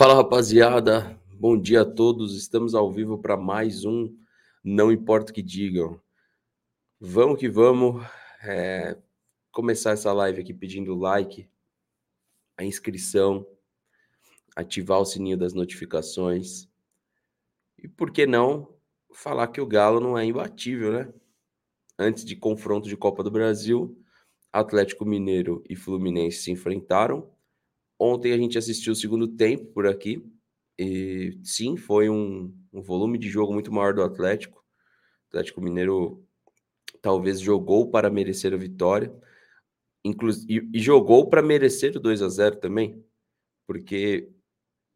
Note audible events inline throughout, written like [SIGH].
Fala rapaziada, bom dia a todos. Estamos ao vivo para mais um Não Importa o que Digam. Vamos que vamos é, começar essa live aqui pedindo like, a inscrição, ativar o sininho das notificações e por que não falar que o Galo não é imbatível, né? Antes de confronto de Copa do Brasil, Atlético Mineiro e Fluminense se enfrentaram Ontem a gente assistiu o segundo tempo por aqui. E sim, foi um, um volume de jogo muito maior do Atlético. O Atlético Mineiro talvez jogou para merecer a vitória. Inclusive, e, e jogou para merecer o 2 a 0 também. Porque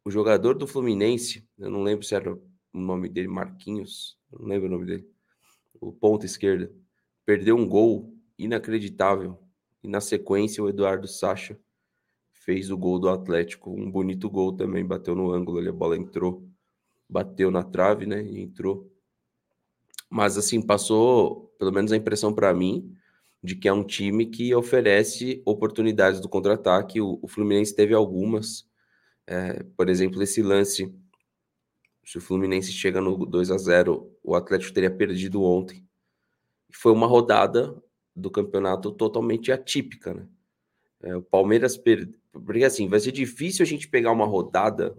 o jogador do Fluminense, eu não lembro se era o nome dele, Marquinhos, não lembro o nome dele, o ponta esquerda, perdeu um gol inacreditável. E na sequência, o Eduardo Sacha fez o gol do Atlético, um bonito gol também, bateu no ângulo ali, a bola entrou, bateu na trave, né, e entrou. Mas assim, passou, pelo menos a impressão para mim, de que é um time que oferece oportunidades do contra-ataque. O, o, Fluminense teve algumas, é, por exemplo, esse lance, se o Fluminense chega no 2 a 0 o Atlético teria perdido ontem. Foi uma rodada do campeonato totalmente atípica, né? É, o Palmeiras perdeu. Porque assim, vai ser difícil a gente pegar uma rodada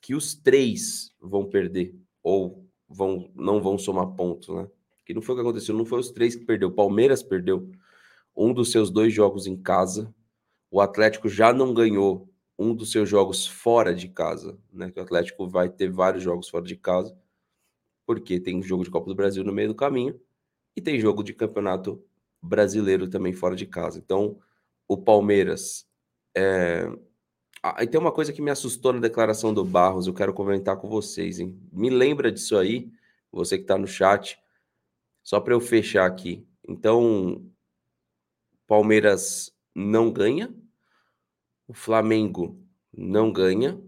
que os três vão perder ou vão não vão somar pontos, né? Que não foi o que aconteceu, não foi os três que perdeu. O Palmeiras perdeu um dos seus dois jogos em casa. O Atlético já não ganhou um dos seus jogos fora de casa, né? Que o Atlético vai ter vários jogos fora de casa, porque tem jogo de Copa do Brasil no meio do caminho e tem jogo de Campeonato Brasileiro também fora de casa. Então, o Palmeiras. É... Ah, e tem uma coisa que me assustou na declaração do Barros, eu quero comentar com vocês, hein? Me lembra disso aí, você que está no chat, só para eu fechar aqui. Então, Palmeiras não ganha, o Flamengo não ganha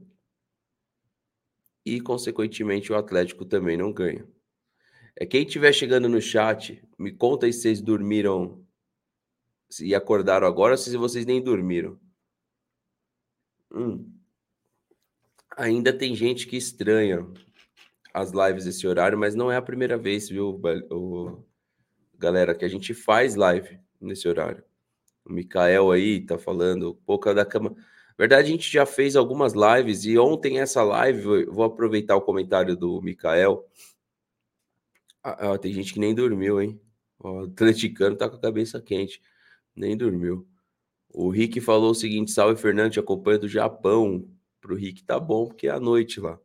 e, consequentemente, o Atlético também não ganha. É quem estiver chegando no chat, me conta aí se vocês dormiram e acordaram agora, se vocês nem dormiram. Hum. Ainda tem gente que estranha as lives desse horário, mas não é a primeira vez, viu, o, galera, que a gente faz live nesse horário. O Mikael aí tá falando, pouca da cama. Verdade, a gente já fez algumas lives e ontem essa live, vou aproveitar o comentário do Mikael. Ah, ah, tem gente que nem dormiu, hein? O atleticano tá com a cabeça quente. Nem dormiu. O Rick falou o seguinte: salve Fernando, acompanha do Japão. Pro Rick tá bom, porque é a noite lá.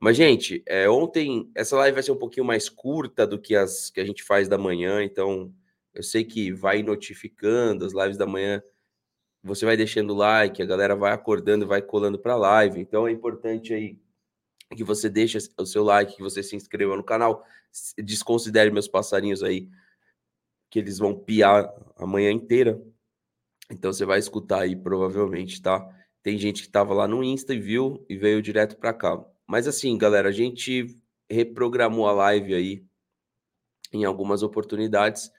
Mas, gente, é, ontem essa live vai ser um pouquinho mais curta do que as que a gente faz da manhã, então eu sei que vai notificando as lives da manhã, você vai deixando like, a galera vai acordando, vai colando para live. Então é importante aí que você deixe o seu like, que você se inscreva no canal, desconsidere meus passarinhos aí que eles vão piar a manhã inteira. Então você vai escutar aí provavelmente, tá? Tem gente que estava lá no Insta e viu e veio direto para cá. Mas assim, galera, a gente reprogramou a live aí em algumas oportunidades,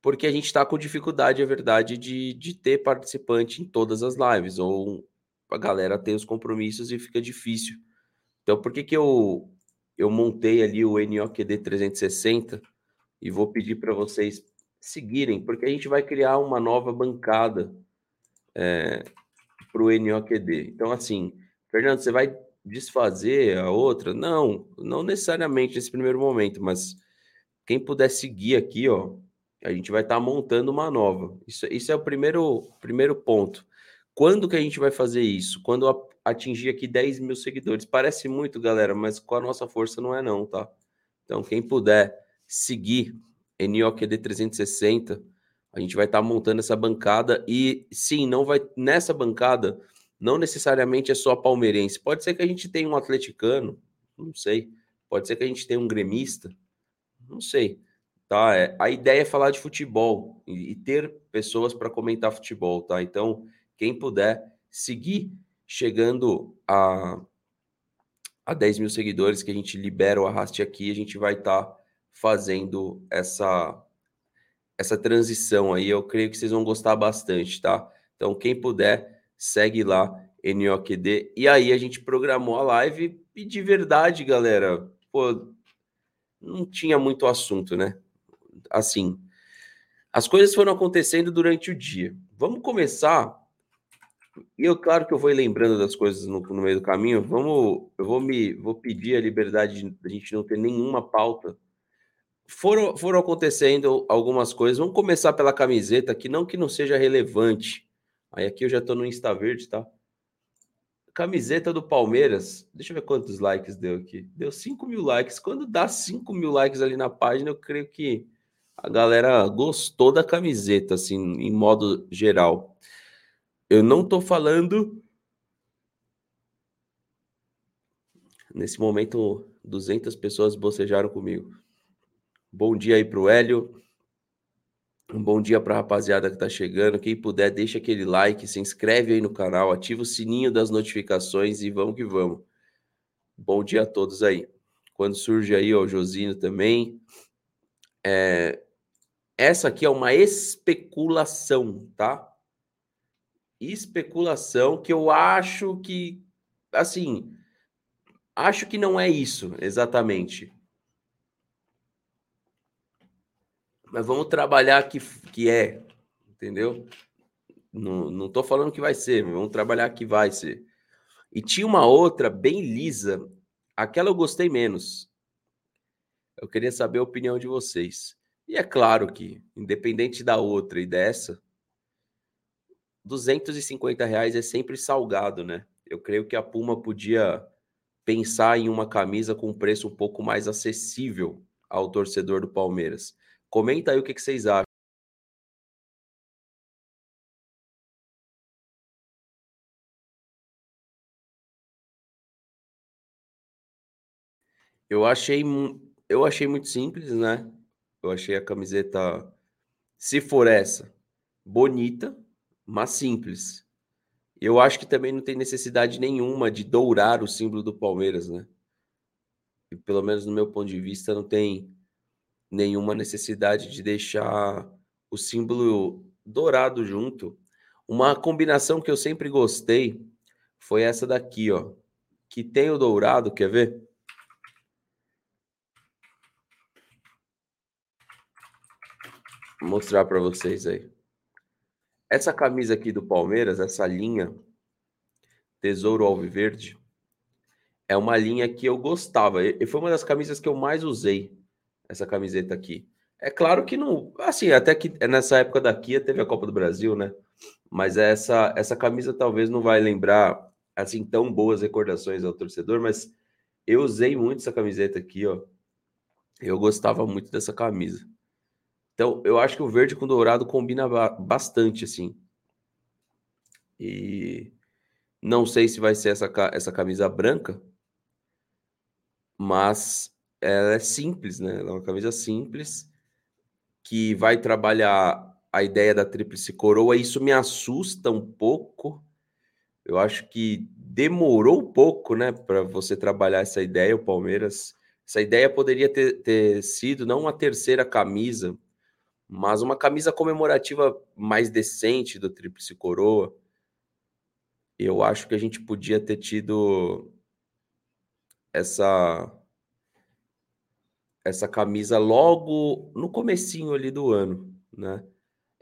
porque a gente está com dificuldade, é verdade, de, de ter participante em todas as lives, ou a galera tem os compromissos e fica difícil. Então, por que, que eu, eu montei ali o NOQD 360 e vou pedir para vocês seguirem, porque a gente vai criar uma nova bancada é, para o NOQD. Então, assim, Fernando, você vai desfazer a outra? Não, não necessariamente nesse primeiro momento, mas quem puder seguir aqui, ó, a gente vai estar tá montando uma nova. Isso, isso é o primeiro, primeiro ponto. Quando que a gente vai fazer isso? Quando atingir aqui 10 mil seguidores. Parece muito, galera, mas com a nossa força não é não, tá? Então, quem puder seguir NOQD 360, a gente vai estar tá montando essa bancada e sim, não vai nessa bancada não necessariamente é só palmeirense. Pode ser que a gente tenha um atleticano, não sei. Pode ser que a gente tenha um gremista, não sei. Tá? É, a ideia é falar de futebol e, e ter pessoas para comentar futebol, tá? Então, quem puder seguir chegando a, a 10 mil seguidores que a gente libera o arraste aqui, a gente vai estar tá fazendo essa essa transição aí. Eu creio que vocês vão gostar bastante, tá? Então, quem puder, segue lá NOQD. E aí a gente programou a live e de verdade, galera, pô, não tinha muito assunto, né? Assim, as coisas foram acontecendo durante o dia. Vamos começar. E eu, claro que eu vou lembrando das coisas no, no meio do caminho. Vamos, eu vou me, vou pedir a liberdade de a gente não ter nenhuma pauta. Foram, foram acontecendo algumas coisas. Vamos começar pela camiseta, que não que não seja relevante. Aí aqui eu já tô no Insta Verde, tá? Camiseta do Palmeiras. Deixa eu ver quantos likes deu aqui. Deu 5 mil likes. Quando dá 5 mil likes ali na página, eu creio que a galera gostou da camiseta, assim, em modo geral. Eu não tô falando. Nesse momento, 200 pessoas bocejaram comigo. Bom dia aí pro Hélio. Um bom dia para a rapaziada que tá chegando. Quem puder, deixa aquele like, se inscreve aí no canal, ativa o sininho das notificações e vamos que vamos. Bom dia a todos aí. Quando surge aí, ó, o Josino também. É, essa aqui é uma especulação, tá? Especulação que eu acho que, assim, acho que não é isso exatamente. Mas vamos trabalhar que, que é, entendeu? Não, não tô falando que vai ser, mas vamos trabalhar que vai ser. E tinha uma outra bem lisa, aquela eu gostei menos. Eu queria saber a opinião de vocês. E é claro que, independente da outra e dessa, 250 reais é sempre salgado, né? Eu creio que a Puma podia pensar em uma camisa com um preço um pouco mais acessível ao torcedor do Palmeiras. Comenta aí o que, que vocês acham. Eu achei, eu achei muito simples, né? Eu achei a camiseta, se for essa, bonita, mas simples. Eu acho que também não tem necessidade nenhuma de dourar o símbolo do Palmeiras, né? E, pelo menos no meu ponto de vista, não tem nenhuma necessidade de deixar o símbolo dourado junto. Uma combinação que eu sempre gostei foi essa daqui, ó, que tem o dourado, quer ver? Vou mostrar para vocês aí. Essa camisa aqui do Palmeiras, essa linha Tesouro Alviverde, é uma linha que eu gostava. E foi uma das camisas que eu mais usei, essa camiseta aqui. É claro que não. Assim, até que nessa época daqui teve a Copa do Brasil, né? Mas essa, essa camisa talvez não vai lembrar assim tão boas recordações ao torcedor, mas eu usei muito essa camiseta aqui, ó. Eu gostava muito dessa camisa. Então, eu acho que o verde com dourado combina bastante, assim. E não sei se vai ser essa, essa camisa branca, mas ela é simples, né? Ela é uma camisa simples que vai trabalhar a ideia da tríplice coroa. Isso me assusta um pouco. Eu acho que demorou um pouco, né, para você trabalhar essa ideia, o Palmeiras. Essa ideia poderia ter, ter sido não uma terceira camisa, mas uma camisa comemorativa mais decente do Tríplice Coroa. Eu acho que a gente podia ter tido essa essa camisa logo no comecinho ali do ano, né?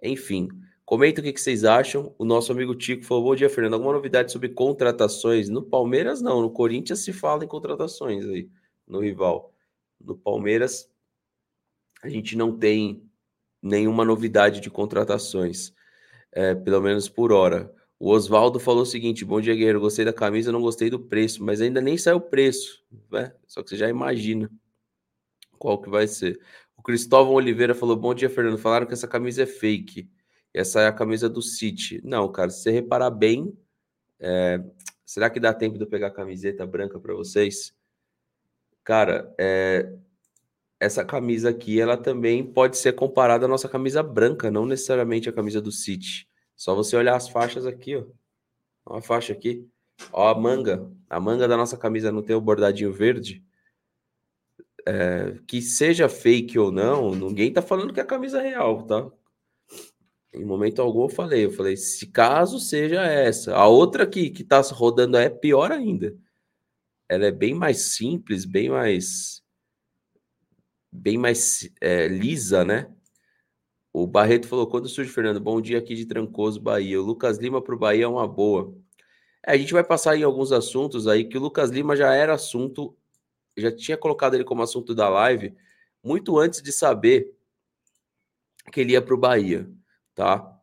Enfim, comenta o que, que vocês acham. O nosso amigo Tico falou: Bom dia, Fernando. Alguma novidade sobre contratações? No Palmeiras, não. No Corinthians se fala em contratações aí, no rival. No Palmeiras, a gente não tem nenhuma novidade de contratações, é, pelo menos por hora. O Oswaldo falou o seguinte: Bom dia, Guerreiro. Gostei da camisa, não gostei do preço, mas ainda nem saiu o preço, né? Só que você já imagina qual que vai ser. O Cristóvão Oliveira falou: Bom dia, Fernando. Falaram que essa camisa é fake. Essa é a camisa do City. Não, cara, se você reparar bem, é... será que dá tempo de eu pegar a camiseta branca para vocês? Cara, é essa camisa aqui, ela também pode ser comparada à nossa camisa branca, não necessariamente a camisa do City. Só você olhar as faixas aqui, ó. Ó a faixa aqui. Ó a manga. A manga da nossa camisa não tem o bordadinho verde. É, que seja fake ou não, ninguém tá falando que é a camisa real, tá? Em momento algum eu falei, eu falei, se caso seja essa. A outra que, que tá rodando é pior ainda. Ela é bem mais simples, bem mais. bem mais é, lisa, né? O Barreto falou: quando surge, Fernando, bom dia aqui de Trancoso, Bahia. O Lucas Lima para o Bahia é uma boa. É, a gente vai passar em alguns assuntos aí que o Lucas Lima já era assunto, já tinha colocado ele como assunto da live muito antes de saber que ele ia para o Bahia tá?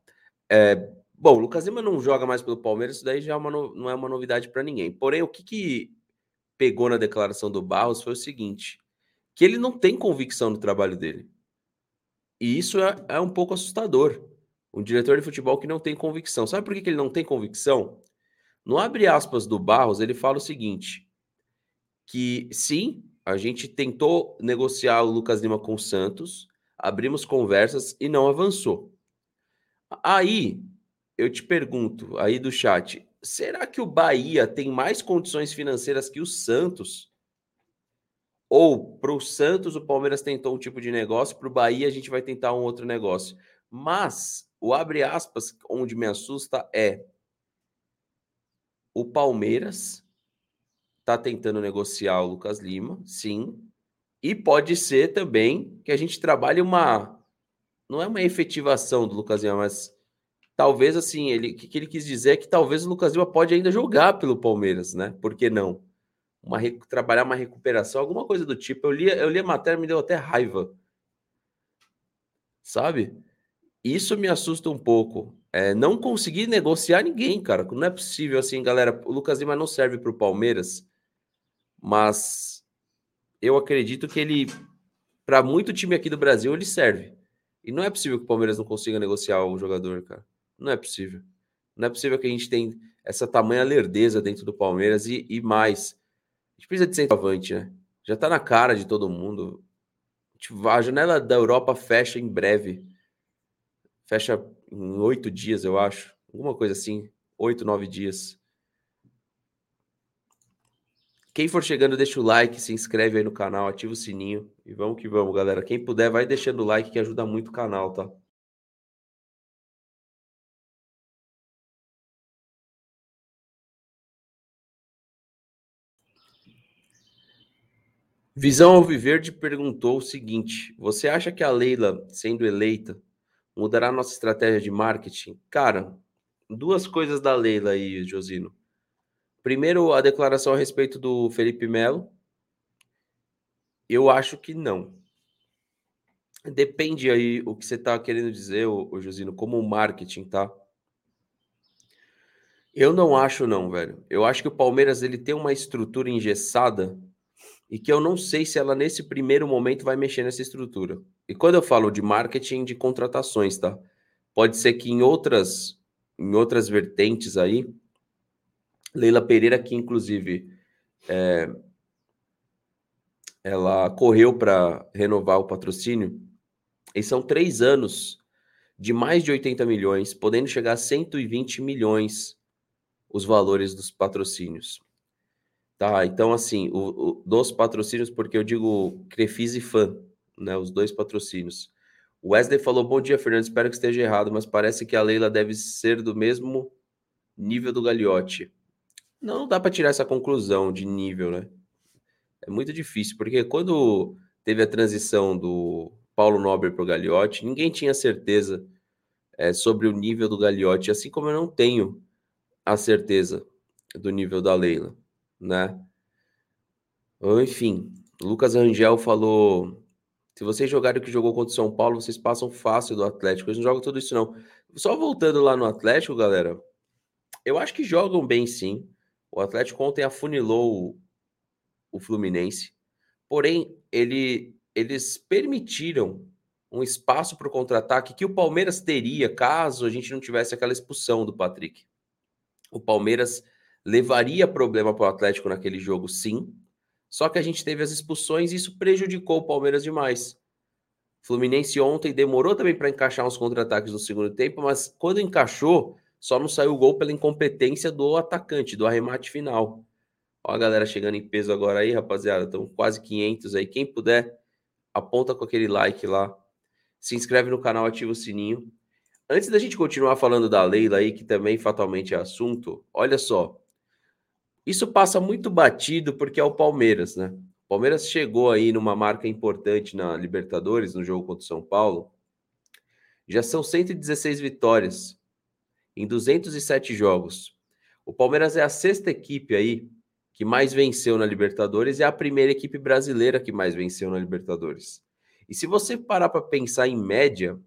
É, bom, o Lucas Lima não joga mais pelo Palmeiras, isso daí já é uma não é uma novidade para ninguém. Porém, o que, que pegou na declaração do Barros foi o seguinte: que ele não tem convicção no trabalho dele. E isso é, é um pouco assustador. Um diretor de futebol que não tem convicção. Sabe por que, que ele não tem convicção? No abre aspas do Barros, ele fala o seguinte: que sim, a gente tentou negociar o Lucas Lima com o Santos, abrimos conversas e não avançou. Aí, eu te pergunto, aí do chat, será que o Bahia tem mais condições financeiras que o Santos? Ou para o Santos o Palmeiras tentou um tipo de negócio, para o Bahia a gente vai tentar um outro negócio. Mas o abre aspas, onde me assusta é o Palmeiras está tentando negociar o Lucas Lima, sim. E pode ser também que a gente trabalhe uma não é uma efetivação do Lucas Lima, mas talvez assim, ele que, que ele quis dizer é que talvez o Lucas Lima pode ainda jogar pelo Palmeiras, né? Por que não? Uma, trabalhar uma recuperação, alguma coisa do tipo. Eu li, eu li a matéria, me deu até raiva. Sabe? Isso me assusta um pouco. É, não conseguir negociar ninguém, cara. Não é possível assim, galera. O Lucas Lima não serve para o Palmeiras, mas eu acredito que ele, para muito time aqui do Brasil, ele serve. E não é possível que o Palmeiras não consiga negociar o jogador, cara. Não é possível. Não é possível que a gente tenha essa tamanha lerdeza dentro do Palmeiras e, e mais. A gente precisa de centroavante, né? Já tá na cara de todo mundo. A janela da Europa fecha em breve. Fecha em oito dias, eu acho. Alguma coisa assim. Oito, nove dias. Quem for chegando, deixa o like, se inscreve aí no canal, ativa o sininho e vamos que vamos, galera. Quem puder, vai deixando o like que ajuda muito o canal, tá? Visão Alviverde perguntou o seguinte: Você acha que a Leila, sendo eleita, mudará nossa estratégia de marketing? Cara, duas coisas da Leila aí, Josino. Primeiro, a declaração a respeito do Felipe Melo. Eu acho que não. Depende aí o que você está querendo dizer, o Josino, como marketing, tá? Eu não acho não, velho. Eu acho que o Palmeiras ele tem uma estrutura engessada e que eu não sei se ela nesse primeiro momento vai mexer nessa estrutura. E quando eu falo de marketing de contratações, tá? Pode ser que em outras em outras vertentes aí Leila Pereira, que inclusive é, ela correu para renovar o patrocínio, e são três anos de mais de 80 milhões, podendo chegar a 120 milhões os valores dos patrocínios. Tá, então assim, o, o, dos patrocínios, porque eu digo Crefis e Fã, né, os dois patrocínios. O Wesley falou, bom dia, Fernando, espero que esteja errado, mas parece que a Leila deve ser do mesmo nível do Gagliotti. Não, dá para tirar essa conclusão de nível, né? É muito difícil, porque quando teve a transição do Paulo Nobre para o Gagliotti, ninguém tinha certeza é, sobre o nível do Gagliotti, assim como eu não tenho a certeza do nível da Leila, né? Enfim, Lucas Rangel falou: se vocês jogarem o que jogou contra o São Paulo, vocês passam fácil do Atlético. Eles não jogam tudo isso, não. Só voltando lá no Atlético, galera, eu acho que jogam bem sim. O Atlético ontem afunilou o, Fluminense, porém ele, eles permitiram um espaço para o contra-ataque que o Palmeiras teria caso a gente não tivesse aquela expulsão do Patrick. O Palmeiras levaria problema para o Atlético naquele jogo, sim. Só que a gente teve as expulsões e isso prejudicou o Palmeiras demais. Fluminense ontem demorou também para encaixar uns contra-ataques no segundo tempo, mas quando encaixou, só não saiu o gol pela incompetência do atacante, do arremate final. Ó a galera chegando em peso agora aí, rapaziada. Estão quase 500 aí. Quem puder, aponta com aquele like lá. Se inscreve no canal, ativa o sininho. antes da gente continuar falando da Leila aí, que também fatalmente é assunto, olha só. Isso passa muito batido porque é o Palmeiras, né? O Palmeiras chegou aí numa marca importante na Libertadores, no jogo contra o São Paulo. Já são 116 vitórias em 207 jogos. O Palmeiras é a sexta equipe aí que mais venceu na Libertadores e é a primeira equipe brasileira que mais venceu na Libertadores. E se você parar para pensar em média,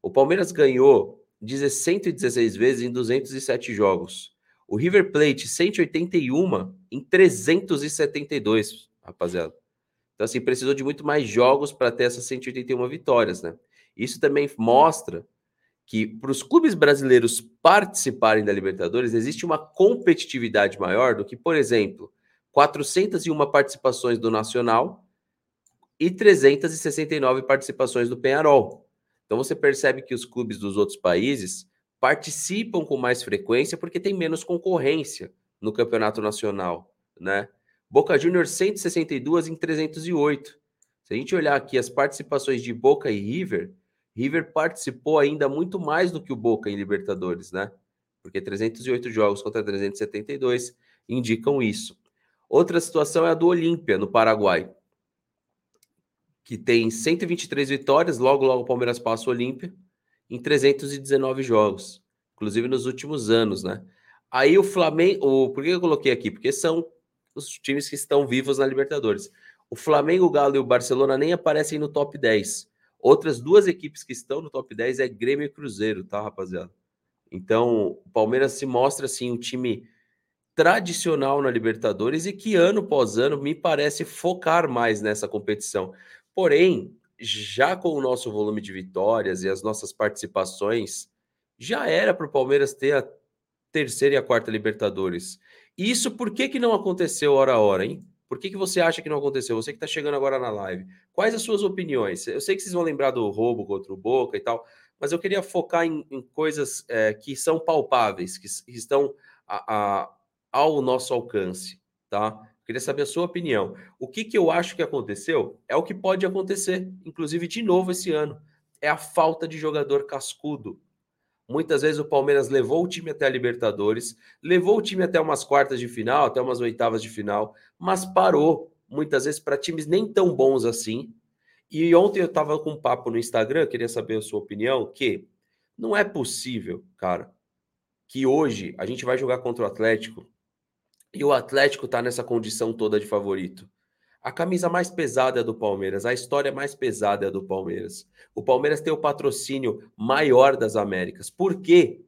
o Palmeiras ganhou 116 vezes em 207 jogos. O River Plate, 181 em 372, rapaziada. Então, assim, precisou de muito mais jogos para ter essas 181 vitórias, né? Isso também mostra que para os clubes brasileiros participarem da Libertadores, existe uma competitividade maior do que, por exemplo, 401 participações do Nacional e 369 participações do Penharol. Então você percebe que os clubes dos outros países participam com mais frequência porque tem menos concorrência no campeonato nacional, né? Boca Juniors 162 em 308. Se a gente olhar aqui as participações de Boca e River, River participou ainda muito mais do que o Boca em Libertadores, né? Porque 308 jogos contra 372 indicam isso. Outra situação é a do Olímpia, no Paraguai que tem 123 vitórias, logo logo o Palmeiras passa o Olímpia, em 319 jogos, inclusive nos últimos anos, né? Aí o Flamengo, o, por que eu coloquei aqui? Porque são os times que estão vivos na Libertadores. O Flamengo, o Galo e o Barcelona nem aparecem no top 10. Outras duas equipes que estão no top 10 é Grêmio e Cruzeiro, tá, rapaziada? Então, o Palmeiras se mostra assim um time tradicional na Libertadores e que ano após ano me parece focar mais nessa competição. Porém, já com o nosso volume de vitórias e as nossas participações, já era para o Palmeiras ter a terceira e a quarta Libertadores. Isso por que, que não aconteceu hora a hora, hein? Por que, que você acha que não aconteceu? Você que está chegando agora na live. Quais as suas opiniões? Eu sei que vocês vão lembrar do roubo contra o Boca e tal, mas eu queria focar em, em coisas é, que são palpáveis, que, que estão a, a, ao nosso alcance, tá? Queria saber a sua opinião. O que, que eu acho que aconteceu é o que pode acontecer, inclusive de novo esse ano. É a falta de jogador cascudo. Muitas vezes o Palmeiras levou o time até a Libertadores, levou o time até umas quartas de final, até umas oitavas de final, mas parou muitas vezes para times nem tão bons assim. E ontem eu estava com um papo no Instagram, queria saber a sua opinião, que não é possível, cara, que hoje a gente vai jogar contra o Atlético e o Atlético está nessa condição toda de favorito. A camisa mais pesada é do Palmeiras, a história mais pesada é do Palmeiras. O Palmeiras tem o patrocínio maior das Américas. Por quê?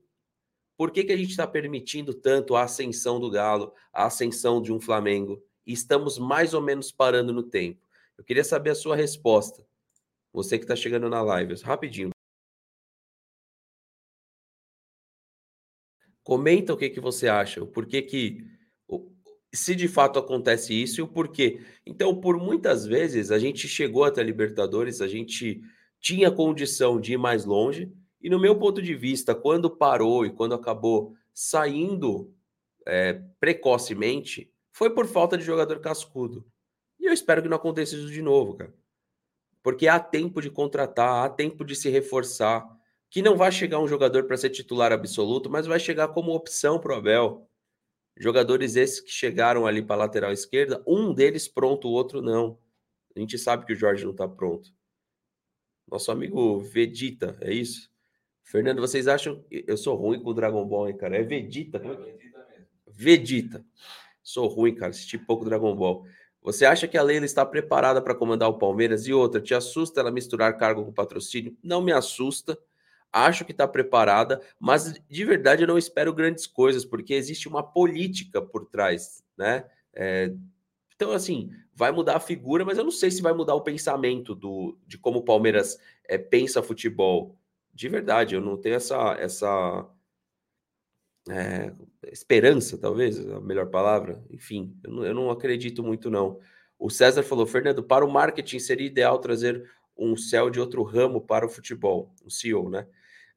Por que, que a gente está permitindo tanto a ascensão do Galo, a ascensão de um Flamengo? E estamos mais ou menos parando no tempo. Eu queria saber a sua resposta. Você que está chegando na live, rapidinho. Comenta o que, que você acha, o porquê que se de fato acontece isso e o porquê. Então, por muitas vezes, a gente chegou até a Libertadores, a gente tinha condição de ir mais longe, e no meu ponto de vista, quando parou e quando acabou saindo é, precocemente, foi por falta de jogador cascudo. E eu espero que não aconteça isso de novo, cara. Porque há tempo de contratar, há tempo de se reforçar. Que não vai chegar um jogador para ser titular absoluto, mas vai chegar como opção para o Abel. Jogadores esses que chegaram ali para a lateral esquerda, um deles pronto, o outro não. A gente sabe que o Jorge não está pronto. Nosso amigo Vegeta, é isso? Fernando, vocês acham. Eu sou ruim com o Dragon Ball, hein, cara? É Vegeta? É Vegeta mesmo. Vegeta. Sou ruim, cara. Assisti pouco Dragon Ball. Você acha que a Leila está preparada para comandar o Palmeiras? E outra, te assusta ela misturar cargo com patrocínio? Não me assusta acho que está preparada, mas de verdade eu não espero grandes coisas, porque existe uma política por trás, né? É, então, assim, vai mudar a figura, mas eu não sei se vai mudar o pensamento do, de como o Palmeiras é, pensa futebol. De verdade, eu não tenho essa, essa é, esperança, talvez, a melhor palavra. Enfim, eu não, eu não acredito muito, não. O César falou, Fernando, para o marketing seria ideal trazer um céu de outro ramo para o futebol, o CEO, né?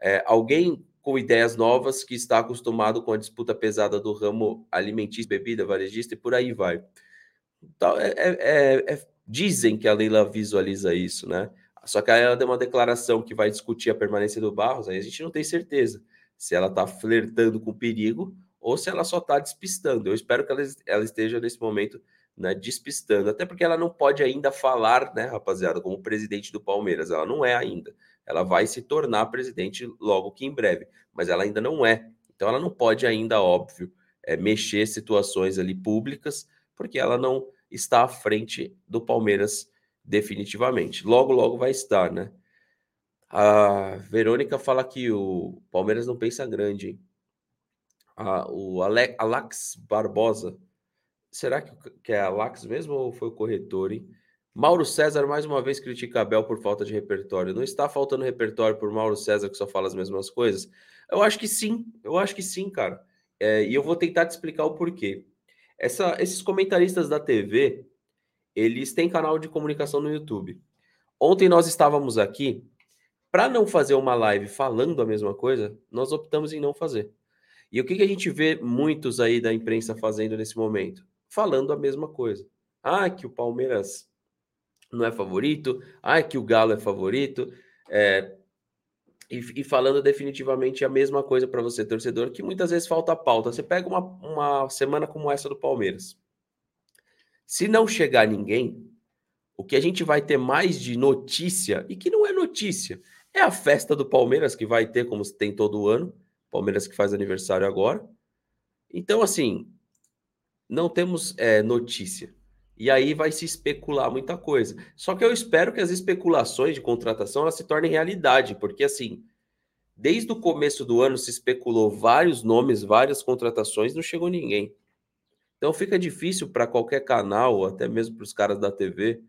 É, alguém com ideias novas que está acostumado com a disputa pesada do ramo alimentício, bebida, varejista e por aí vai. Então, é, é, é, dizem que a Leila visualiza isso, né? Só que ela deu uma declaração que vai discutir a permanência do Barros, aí a gente não tem certeza se ela está flertando com perigo ou se ela só está despistando. Eu espero que ela, ela esteja nesse momento né, despistando, até porque ela não pode ainda falar, né, rapaziada, como presidente do Palmeiras. Ela não é ainda. Ela vai se tornar presidente logo que em breve, mas ela ainda não é. Então ela não pode ainda, óbvio, é, mexer situações ali públicas, porque ela não está à frente do Palmeiras definitivamente. Logo, logo vai estar, né? A Verônica fala que o Palmeiras não pensa grande, hein? o Ale, Alex Barbosa. Será que, que é Alex mesmo ou foi o corretor, hein? Mauro César mais uma vez critica Abel por falta de repertório. Não está faltando repertório por Mauro César que só fala as mesmas coisas? Eu acho que sim, eu acho que sim, cara. É, e eu vou tentar te explicar o porquê. Essa, esses comentaristas da TV, eles têm canal de comunicação no YouTube. Ontem nós estávamos aqui, para não fazer uma live falando a mesma coisa, nós optamos em não fazer. E o que, que a gente vê muitos aí da imprensa fazendo nesse momento? Falando a mesma coisa. Ah, que o Palmeiras não é favorito, ah, que o Galo é favorito. É, e, e, falando definitivamente a mesma coisa para você, torcedor, que muitas vezes falta pauta. Você pega uma, uma semana como essa do Palmeiras. Se não chegar ninguém, o que a gente vai ter mais de notícia, e que não é notícia, é a festa do Palmeiras que vai ter, como tem todo ano. Palmeiras que faz aniversário agora. Então, assim, não temos é, notícia. E aí vai se especular muita coisa. Só que eu espero que as especulações de contratação elas se tornem realidade, porque assim, desde o começo do ano se especulou vários nomes, várias contratações, não chegou ninguém. Então fica difícil para qualquer canal, até mesmo para os caras da TV,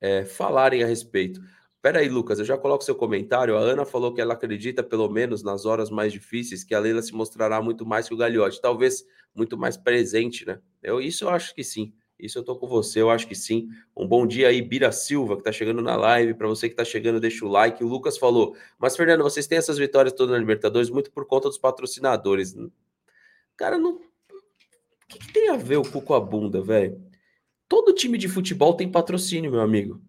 é, falarem a respeito. Pera aí, Lucas, eu já coloco seu comentário. A Ana falou que ela acredita, pelo menos nas horas mais difíceis, que a Leila se mostrará muito mais que o Gagliotti, talvez muito mais presente, né? Eu, isso eu acho que sim. Isso eu tô com você, eu acho que sim. Um bom dia aí, Bira Silva, que tá chegando na live. Para você que tá chegando, deixa o like. O Lucas falou: Mas, Fernando, vocês têm essas vitórias todas na Libertadores muito por conta dos patrocinadores. Cara, não. O que, que tem a ver o cu com a bunda, velho? Todo time de futebol tem patrocínio, meu amigo.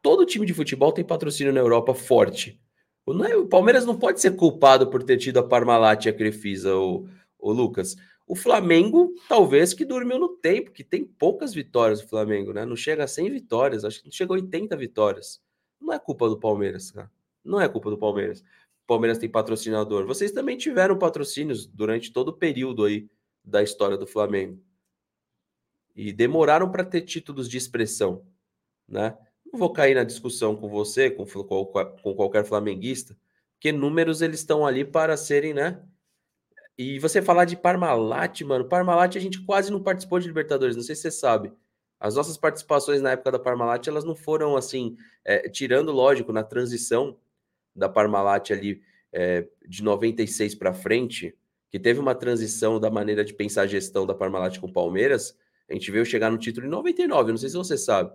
Todo time de futebol tem patrocínio na Europa forte. O, Palmeiras não pode ser culpado por ter tido a Parmalat e a Crefisa, o, o Lucas. O Flamengo, talvez, que dormiu no tempo, que tem poucas vitórias o Flamengo, né? Não chega a 100 vitórias, acho que não chega a 80 vitórias. Não é culpa do Palmeiras, cara. Não é culpa do Palmeiras. O Palmeiras tem patrocinador. Vocês também tiveram patrocínios durante todo o período aí da história do Flamengo. E demoraram para ter títulos de expressão, né? Não vou cair na discussão com você, com, com qualquer flamenguista, porque números eles estão ali para serem, né? E você falar de Parmalat, mano, Parmalat a gente quase não participou de Libertadores, não sei se você sabe. As nossas participações na época da Parmalat, elas não foram assim, é, tirando, lógico, na transição da Parmalat ali é, de 96 para frente, que teve uma transição da maneira de pensar a gestão da Parmalat com o Palmeiras, a gente veio chegar no título em 99, não sei se você sabe.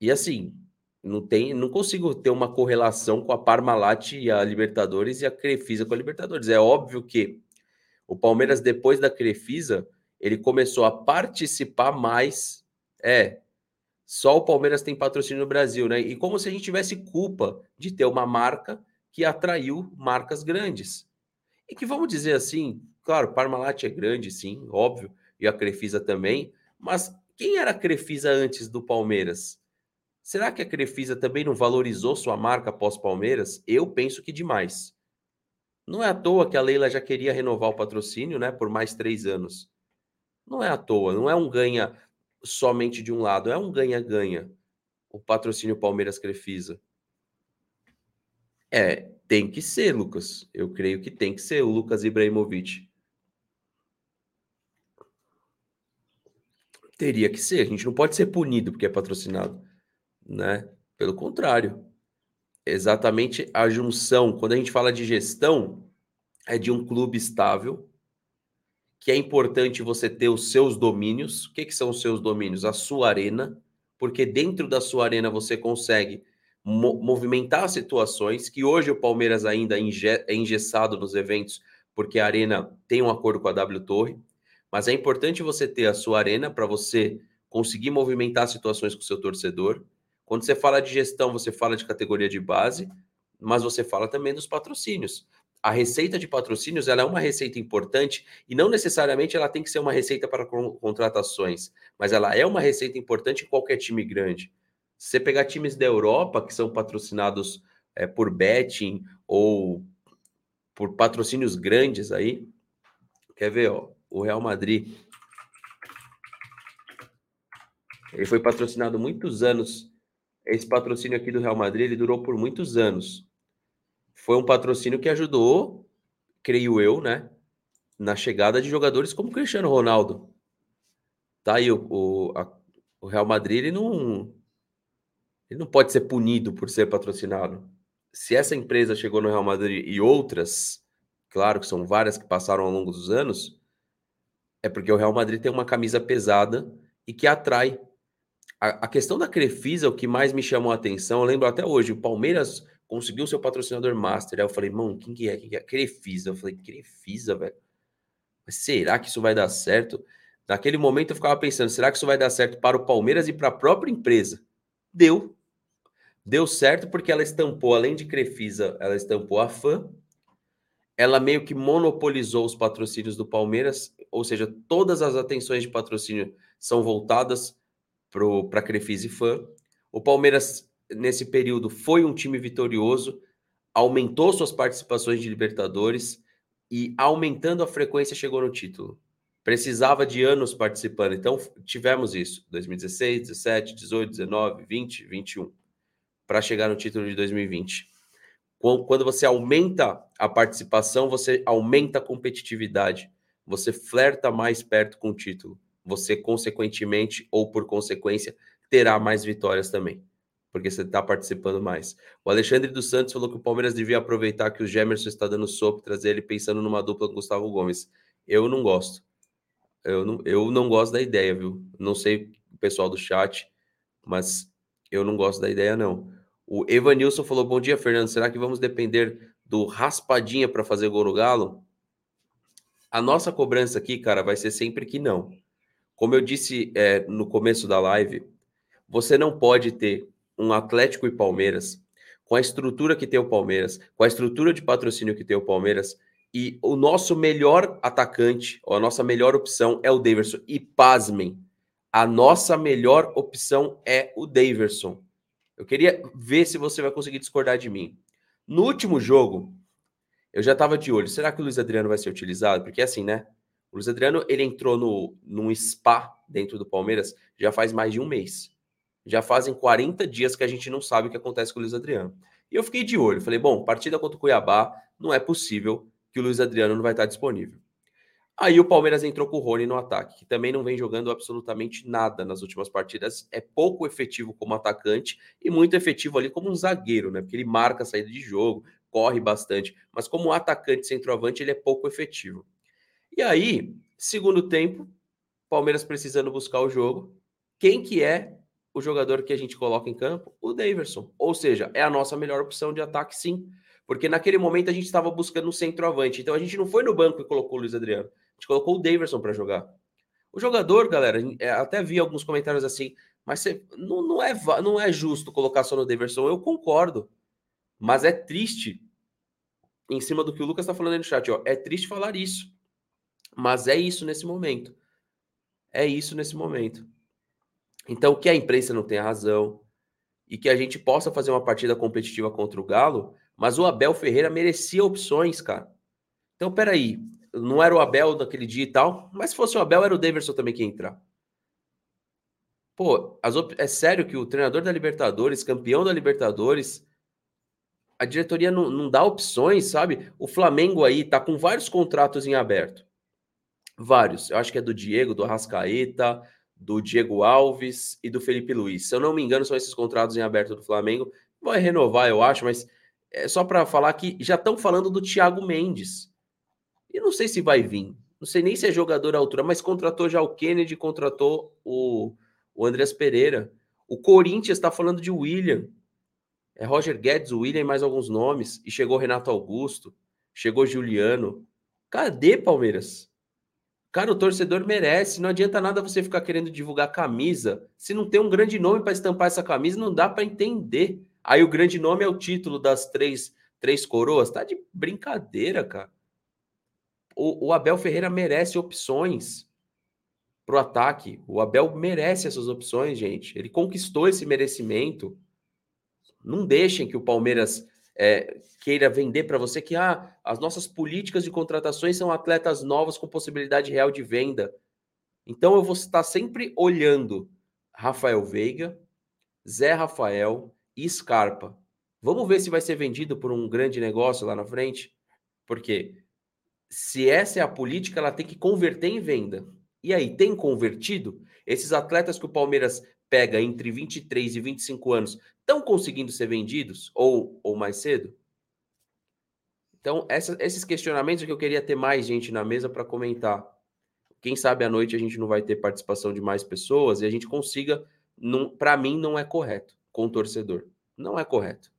E assim, não tem, não consigo ter uma correlação com a Parmalat e a Libertadores e a Crefisa com a Libertadores. É óbvio que o Palmeiras depois da Crefisa, ele começou a participar mais. É, só o Palmeiras tem patrocínio no Brasil, né? E como se a gente tivesse culpa de ter uma marca que atraiu marcas grandes. E que vamos dizer assim, claro, Parmalat é grande, sim, óbvio, e a Crefisa também, mas quem era a Crefisa antes do Palmeiras? Será que a Crefisa também não valorizou sua marca pós-Palmeiras? Eu penso que demais. Não é à toa que a Leila já queria renovar o patrocínio né, por mais três anos. Não é à toa, não é um ganha somente de um lado, é um ganha-ganha o patrocínio Palmeiras Crefisa. É, tem que ser, Lucas. Eu creio que tem que ser o Lucas Ibrahimovic. Teria que ser, a gente não pode ser punido porque é patrocinado né? Pelo contrário, exatamente a junção, quando a gente fala de gestão, é de um clube estável, que é importante você ter os seus domínios. O que, que são os seus domínios? A sua arena, porque dentro da sua arena você consegue mo movimentar situações que hoje o Palmeiras ainda é engessado nos eventos, porque a arena tem um acordo com a W Torre, mas é importante você ter a sua arena para você conseguir movimentar situações com o seu torcedor Quando você fala de gestão, você fala de categoria de base, mas você fala também dos patrocínios. A receita de patrocínios ela é uma receita importante e não necessariamente ela tem que ser uma receita para contratações, mas ela é uma receita importante em qualquer time grande. Se você pegar times da Europa que são patrocinados é, por betting ou por patrocínios grandes aí, quer ver, ó, o Real Madrid. Ele foi patrocinado muitos anos. Esse patrocínio aqui do Real Madrid, ele durou por muitos anos. Foi um patrocínio que ajudou, creio eu, né, na chegada de jogadores como Cristiano Ronaldo. Tá aí o, o, a, o Real Madrid, ele não ele não pode ser punido por ser patrocinado. Se essa empresa chegou no Real Madrid e outras, claro que são várias que passaram ao longo dos anos, é porque o Real Madrid tem uma camisa pesada e que atrai. A, a questão da Crefisa, o que mais me chamou a atenção, eu lembro até hoje, o Palmeiras conseguiu seu patrocinador master. Aí eu falei, mano, quem que é? Quem que é? Crefisa. Eu falei, Crefisa, velho. Mas será que isso vai dar certo? Naquele momento eu ficava pensando, será que isso vai dar certo para o Palmeiras e para a própria empresa? Deu. Deu certo porque ela estampou, além de Crefisa, ela estampou a fã. Ela meio que monopolizou os patrocínios do Palmeiras, ou seja, todas as atenções de patrocínio são voltadas para Crefisa e fã. O Palmeiras, nesse período, foi um time vitorioso, aumentou suas participações de Libertadores e, aumentando a frequência, chegou no título. Precisava de anos participando, então tivemos isso: 2016, 17, 18, 19, 20, 21 para chegar no título de 2020. Quando você aumenta a participação, você aumenta a competitividade, você flerta mais perto com o título. Você, consequentemente, ou por consequência, terá mais vitórias também, porque você está participando mais. O Alexandre dos Santos falou que o Palmeiras devia aproveitar que o Gemerson está dando sopa trazer ele pensando numa dupla com Gustavo Gomes. Eu não gosto. Eu não, eu não gosto da ideia, viu? Não sei o pessoal do chat, mas eu não gosto da ideia, não. O Evanilson falou: Bom dia, Fernando. Será que vamos depender do raspadinha para fazer gol no Galo? A nossa cobrança aqui, cara, vai ser sempre que não. Como eu disse é, no começo da live, você não pode ter um Atlético e Palmeiras com a estrutura que tem o Palmeiras, com a estrutura de patrocínio que tem o Palmeiras, e o nosso melhor atacante, ou a nossa melhor opção é o Daverson. E pasmem, a nossa melhor opção é o Daverson. Eu queria ver se você vai conseguir discordar de mim. No último jogo, eu já estava de olho. Será que o Luiz Adriano vai ser utilizado? Porque assim, né? O Luiz Adriano, ele entrou no, num spa dentro do Palmeiras já faz mais de um mês. Já fazem 40 dias que a gente não sabe o que acontece com o Luiz Adriano. E eu fiquei de olho. Falei, bom, partida contra o Cuiabá, não é possível que o Luiz Adriano não vai estar disponível. Aí o Palmeiras entrou com o Rony no ataque, que também não vem jogando absolutamente nada nas últimas partidas. É pouco efetivo como atacante e muito efetivo ali como um zagueiro, né? Porque ele marca a saída de jogo, corre bastante, mas como atacante centroavante ele é pouco efetivo. E aí, segundo tempo, Palmeiras precisando buscar o jogo. Quem que é o jogador que a gente coloca em campo? O Daverson. Ou seja, é a nossa melhor opção de ataque, sim. Porque naquele momento a gente estava buscando um centroavante. Então a gente não foi no banco e colocou o Luiz Adriano. A gente colocou o Daverson para jogar. O jogador, galera, é, até vi alguns comentários assim, mas você, não, não, é, não é justo colocar só no Daverson. Eu concordo. Mas é triste, em cima do que o Lucas está falando aí no chat, ó, é triste falar isso. Mas é isso nesse momento. É isso nesse momento. Então, que a imprensa não tenha razão e que a gente possa fazer uma partida competitiva contra o Galo, mas o Abel Ferreira merecia opções, cara. Então, peraí, não era o Abel daquele dia e tal, mas se fosse o Abel, era o Daverson também que ia entrar. Pô, op... é sério que o treinador da Libertadores, campeão da Libertadores, a diretoria não, não dá opções, sabe? O Flamengo aí tá com vários contratos em aberto. Vários. Eu acho que é do Diego, do Arrascaeta, do Diego Alves e do Felipe Luiz. Se eu não me engano, são esses contratos em aberto do Flamengo. Vai renovar, eu acho, mas é só para falar que já estão falando do Thiago Mendes. E não sei se vai vir. Não sei nem se é jogador à altura, mas contratou já o Kennedy, contratou o, o Andreas Pereira. O Corinthians está falando de William. É Roger Guedes, William e mais alguns nomes. E chegou Renato Augusto, chegou Juliano. Cadê Palmeiras? Cara, o torcedor merece. Não adianta nada você ficar querendo divulgar camisa. Se não tem um grande nome para estampar essa camisa, não dá para entender. Aí o grande nome é o título das três, três coroas. Tá de brincadeira, cara. O, o Abel Ferreira merece opções pro ataque. O Abel merece essas opções, gente. Ele conquistou esse merecimento. Não deixem que o Palmeiras é, queira vender para você que ah, as nossas políticas de contratações são atletas novos com possibilidade real de venda. Então eu vou estar sempre olhando Rafael Veiga, Zé Rafael e Scarpa. Vamos ver se vai ser vendido por um grande negócio lá na frente? Porque se essa é a política, ela tem que converter em venda. E aí, tem convertido? Esses atletas que o Palmeiras pega entre 23 e 25 anos estão conseguindo ser vendidos ou, ou mais cedo? Então, essa, esses questionamentos é que eu queria ter mais gente na mesa para comentar. Quem sabe à noite a gente não vai ter participação de mais pessoas e a gente consiga. Para mim, não é correto com o torcedor. Não é correto.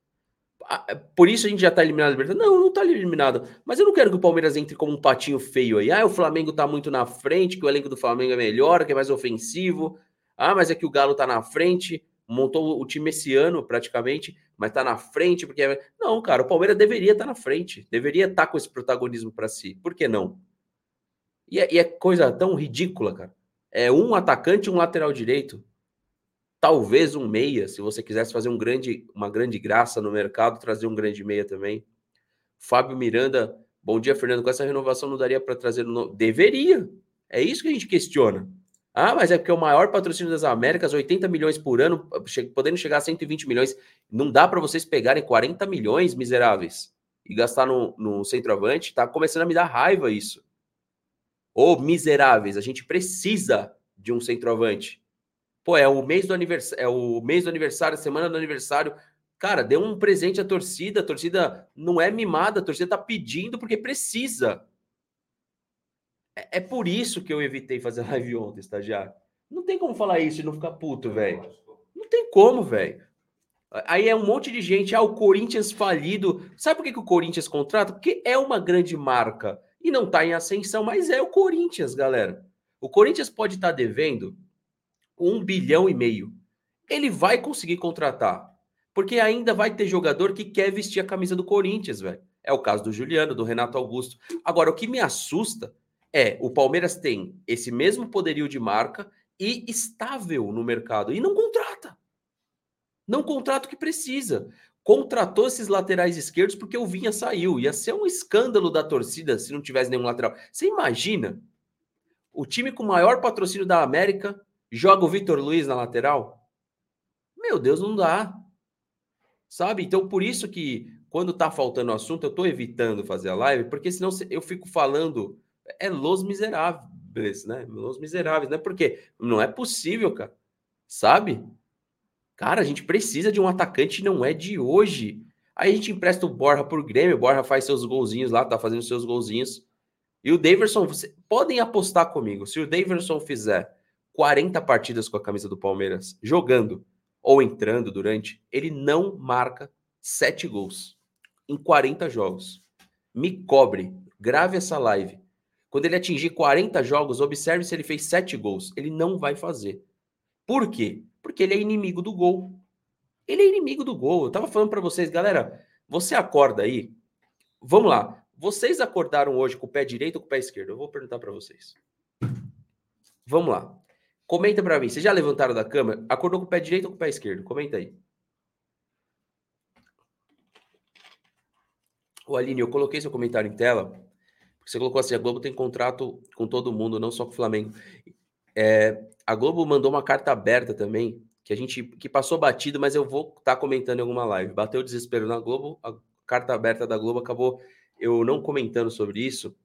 É, por isso a gente já está eliminado da Libertadores. Não, não está eliminado. Mas eu não quero que o Palmeiras entre como um patinho feio aí. Ah, o Flamengo está muito na frente, que o elenco do Flamengo é melhor, que é mais ofensivo. Ah, mas é que o Galo está na frente montou o time esse ano praticamente, mas tá na frente porque é, não, cara, o Palmeiras deveria estar tá na frente, deveria estar tá com esse protagonismo para si. Por que não? E é, e é, coisa tão ridícula, cara. É um atacante um lateral direito. Talvez um meia, se você quisesse fazer um grande, uma grande graça no mercado, trazer um grande meia também. Fábio Miranda, bom dia, Fernando. Com essa renovação não daria para trazer no... Deveria. É isso que a gente questiona. Ah, mas é porque o maior patrocínio das Américas, 80 milhões por ano, podendo chegar a 120 milhões. Não dá para vocês pegarem 40 milhões miseráveis e gastar no, no centroavante. Tá começando a me dar raiva isso. Ô, miseráveis, a gente precisa de um centroavante. Pô, é o mês do aniversário, é o mês do aniversário, semana do aniversário. Cara, dê um presente à torcida. A torcida não é mimada, a torcida tá pedindo porque precisa. É, é, por isso que eu evitei fazer [LAUGHS] live ontem, estagiário. Não tem como falar isso e não ficar puto, velho. Não tem como, velho. Aí é um monte de gente, ah, o Corinthians falido. Sabe por que, que o Corinthians contrata? Porque é uma grande marca e não tá em ascensão, mas é o Corinthians, galera. O Corinthians pode estar tá devendo um bilhão e meio. Ele vai conseguir contratar, porque ainda vai ter jogador que quer vestir a camisa do Corinthians, velho. É o caso do Juliano, do Renato Augusto. Agora, o que me assusta é o Palmeiras tem esse mesmo poderio de marca e estável no mercado e não contrata. Não contrata o que precisa. Contratou esses laterais esquerdos porque o Vinha saiu. Ia ser um escândalo da torcida se não tivesse nenhum lateral. Você imagina? O time com o maior patrocínio da América joga o Vitor Luiz na lateral? Meu Deus, não dá. Sabe? Então, por isso que quando tá faltando assunto, eu tô evitando fazer a live, porque senão eu fico falando é Los Miseráveis, né? Los Miseráveis, né? Porque não é possível, cara. Sabe? Cara, a gente precisa de um atacante, não é de hoje. Aí a gente empresta o Borja por Grêmio, o Borja faz seus golzinhos lá, tá fazendo seus golzinhos. E o Daverson, você, podem apostar comigo, se o Daverson fizer 40 partidas com a camisa do Palmeiras, jogando ou entrando durante, ele não marca 7 gols em 40 jogos. Me cobre, grave essa live. Quando ele atingir 40 jogos, observe se ele fez 7 gols. Ele não vai fazer. Por quê? Porque ele é inimigo do gol. Ele é inimigo do gol. Eu tava falando para vocês, galera, você acorda aí. Vamos lá. Vocês acordaram hoje com o pé direito ou com o pé esquerdo? Eu vou perguntar para vocês. Vamos lá. Comenta para mim. Vocês já levantaram da cama? Acordou com o pé direito ou com o pé esquerdo? Comenta aí. O Aline, eu coloquei seu comentário em tela você colocou assim: a Globo tem contrato com todo mundo, não só com o Flamengo. É, a Globo mandou uma carta aberta também, que a gente que passou batido, mas eu vou estar tá comentando em alguma live. Bateu o desespero na Globo, a carta aberta da Globo acabou eu não comentando sobre isso.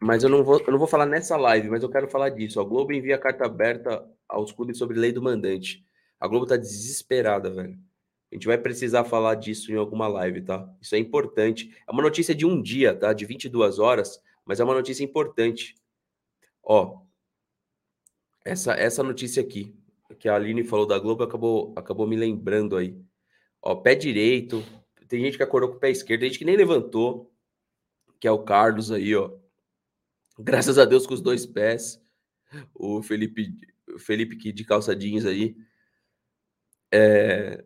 Mas eu não vou, eu não vou falar nessa live, mas eu quero falar disso. A Globo envia carta aberta aos clubes sobre lei do mandante. A Globo tá desesperada, velho. A gente vai precisar falar disso em alguma live, tá? Isso é importante. É uma notícia de um dia, tá? De 22 horas, mas é uma notícia importante. Ó, essa, essa notícia aqui, que a Aline falou da Globo, acabou, acabou me lembrando aí. Ó, pé direito, tem gente que acordou com o pé esquerdo, tem gente que nem levantou. que é o Carlos aí, ó. Graças a Deus com os dois pés. O Felipe, Felipe que de calça jeans aí. É...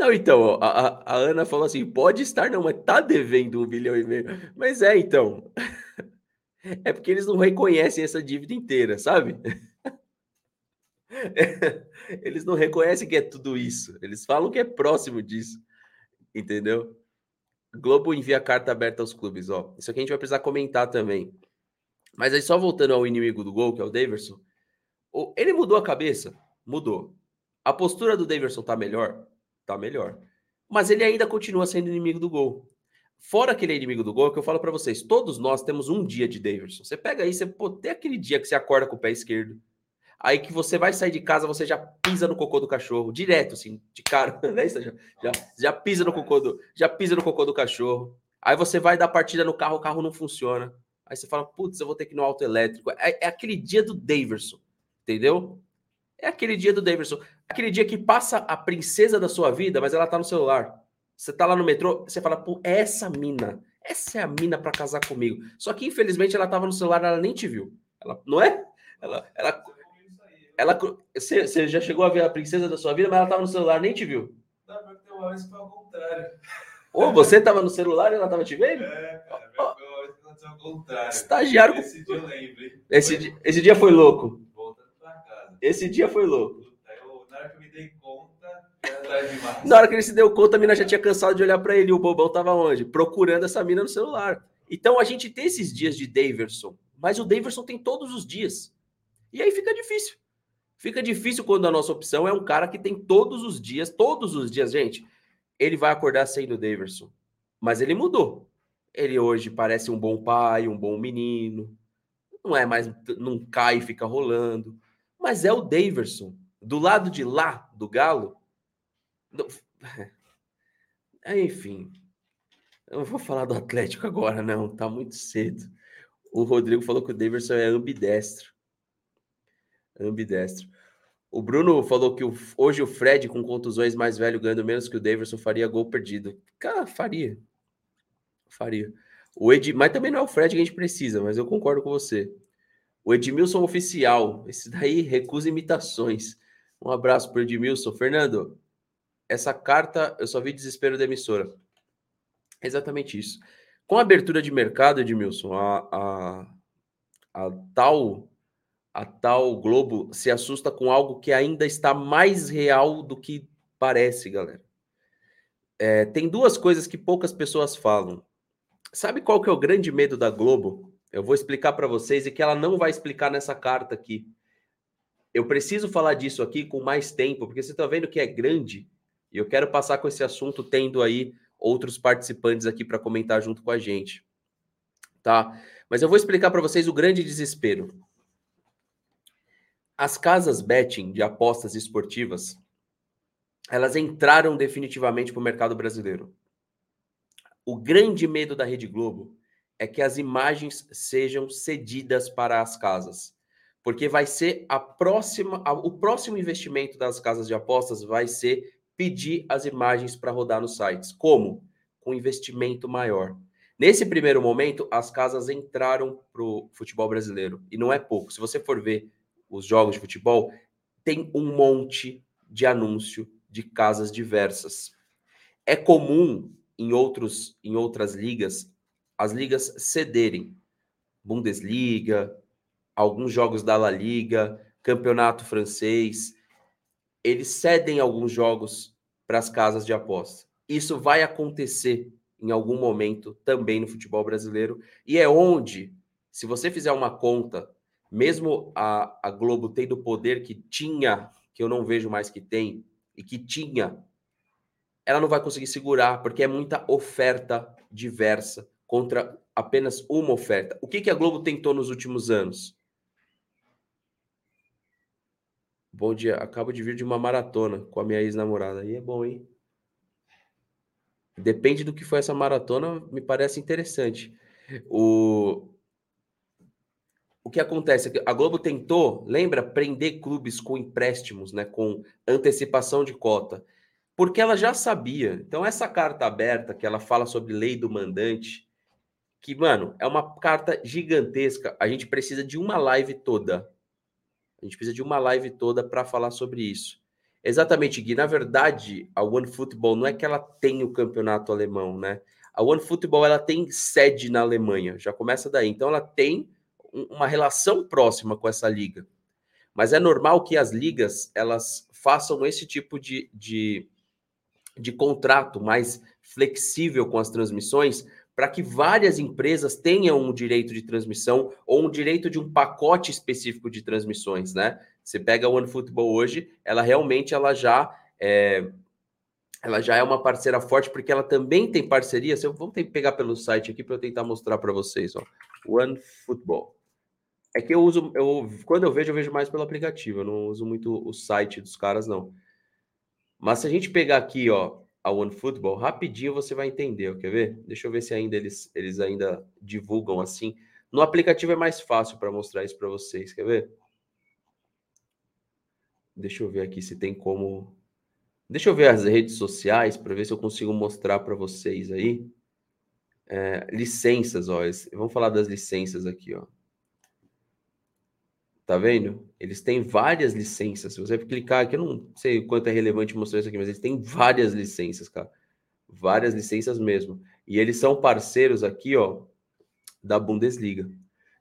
Não, então, a, a, Ana falou assim: pode estar, não, mas tá devendo um bilhão e meio. Mas é, então. [LAUGHS] É porque eles não reconhecem essa dívida inteira, sabe? [LAUGHS] Eles não reconhecem que é tudo isso. Eles falam que é próximo disso. Entendeu? Globo envia carta aberta aos clubes, ó. Isso aqui a gente vai precisar comentar também. Mas aí, só voltando ao inimigo do gol, que é o Daverson, ele mudou a cabeça? Mudou. A postura do Daverson tá melhor? Tá melhor. Mas ele ainda continua sendo inimigo do gol. Fora aquele inimigo do gol, é que eu falo para vocês, todos nós temos um dia de Daverson. Você pega aí, você pô, tem aquele dia que você acorda com o pé esquerdo. Aí que você vai sair de casa, você já pisa no cocô do cachorro, direto, assim, de cara, [LAUGHS] né? Já, já, já pisa no cocô do, já pisa no cocô do cachorro. Aí você vai dar partida no carro, o carro não funciona. Aí você fala, putz, eu vou ter que ir no auto elétrico. É, é aquele dia do Daverson, entendeu? É aquele dia do Daverson. Aquele dia que passa a princesa da sua vida, mas ela tá no celular. Você tá lá no metrô, você fala, pô, é essa mina. Essa é a mina para casar comigo. Só que, infelizmente, ela tava no celular, ela nem te viu. Ela, não é? Ela, ela, ela, você, você já chegou a ver a princesa da sua vida, mas ela estava no celular, nem te viu. Não, porque uma vez foi ao contrário. Ou você estava no celular e ela estava te vendo? É, cara, oh, ao contrário. Estagiário. Esse dia eu lembro? Esse, dia, esse dia foi louco. Esse dia foi louco. Na hora que eu me dei conta, na hora que ele se deu conta, a mina já tinha cansado de olhar para ele. E o bobão estava onde? Procurando essa mina no celular. Então a gente tem esses dias de Daverson, mas o Daverson tem todos os dias. E aí fica difícil. Fica difícil quando a nossa opção é um cara que tem todos os dias, todos os dias, gente. Ele vai acordar sendo o Daverson. Mas ele mudou. Ele hoje parece um bom pai, um bom menino. Não é mais, não cai e fica rolando. Mas é o Daverson. Do lado de lá do Galo. Do... [LAUGHS] Enfim. Eu não vou falar do Atlético agora, não. Tá muito cedo. O Rodrigo falou que o Daverson é ambidestro. Ambidestro. O Bruno falou que o, hoje o Fred, com contusões mais velho, ganhando menos que o Davidson, faria gol perdido. Cara, faria. Faria. O Ed, mas também não é o Fred que a gente precisa, mas eu concordo com você. O Edmilson Oficial, esse daí recusa imitações. Um abraço para o Edmilson. Fernando, essa carta eu só vi desespero da emissora. exatamente isso. Com a abertura de mercado, Edmilson, a, a, a tal a tal Globo se assusta com algo que ainda está mais real do que parece, galera. É, tem duas coisas que poucas pessoas falam. Sabe qual que é o grande medo da Globo? Eu vou explicar para vocês e que ela não vai explicar nessa carta aqui. Eu preciso falar disso aqui com mais tempo, porque você está vendo que é grande e eu quero passar com esse assunto tendo aí outros participantes aqui para comentar junto com a gente. Tá? Mas eu vou explicar para vocês o grande desespero. As casas betting de apostas esportivas, elas entraram definitivamente para o mercado brasileiro. O grande medo da Rede Globo é que as imagens sejam cedidas para as casas, porque vai ser a próxima, o próximo investimento das casas de apostas vai ser pedir as imagens para rodar nos sites. Como? Com investimento maior. Nesse primeiro momento, as casas entraram para o futebol brasileiro e não é pouco. Se você for ver os jogos de futebol, tem um monte de anúncio de casas diversas. É comum em outros em outras ligas as ligas cederem. Bundesliga, alguns jogos da La Liga, Campeonato Francês, eles cedem alguns jogos para as casas de aposta. Isso vai acontecer em algum momento também no futebol brasileiro. E é onde, se você fizer uma conta mesmo a, a Globo tendo o poder que tinha, que eu não vejo mais que tem, e que tinha, ela não vai conseguir segurar, porque é muita oferta diversa contra apenas uma oferta. O que, que a Globo tentou nos últimos anos? Bom dia, acabo de vir de uma maratona com a minha ex-namorada. Aí é bom, hein? Depende do que foi essa maratona, me parece interessante. O, o que acontece? A Globo tentou, lembra, prender clubes com empréstimos, né, com antecipação de cota. porque ela já sabia. Então, essa carta aberta que ela fala sobre lei do mandante, que, mano, é uma carta gigantesca. A gente precisa de uma live toda. A gente precisa de uma live toda para falar sobre isso. Exatamente, Gui. Na verdade, a One Football não é que ela tem o campeonato alemão, né? A One Football ela tem sede na Alemanha, já começa daí. Então ela tem uma relação próxima com essa liga. Mas é normal que as ligas elas façam esse tipo de, de, de contrato mais flexível com as transmissões para que várias empresas tenham um direito de transmissão ou um direito de um pacote específico de transmissões, né? Você pega a OneFootball hoje, ela realmente ela já é, ela já é uma parceira forte porque ela também tem parcerias. Eu vou pegar pelo site aqui para eu tentar mostrar para vocês, ó. OneFootball. É que eu uso, eu quando eu vejo eu vejo mais pelo aplicativo, eu não uso muito o site dos caras não. Mas se a gente pegar aqui, ó, a OneFootball, rapidinho você vai entender, quer ver? Deixa eu ver se ainda eles, eles ainda divulgam assim. No aplicativo é mais fácil para mostrar isso para vocês, quer ver? Deixa eu ver aqui se tem como. Deixa eu ver as redes sociais para ver se eu consigo mostrar para vocês aí. É, licenças, ó. Vamos falar das licenças aqui, ó. Tá vendo? Eles têm várias licenças. Se você clicar aqui, eu não sei quanto é relevante mostrar isso aqui, mas eles têm várias licenças, cara. Várias licenças mesmo. E eles são parceiros aqui, ó, da Bundesliga.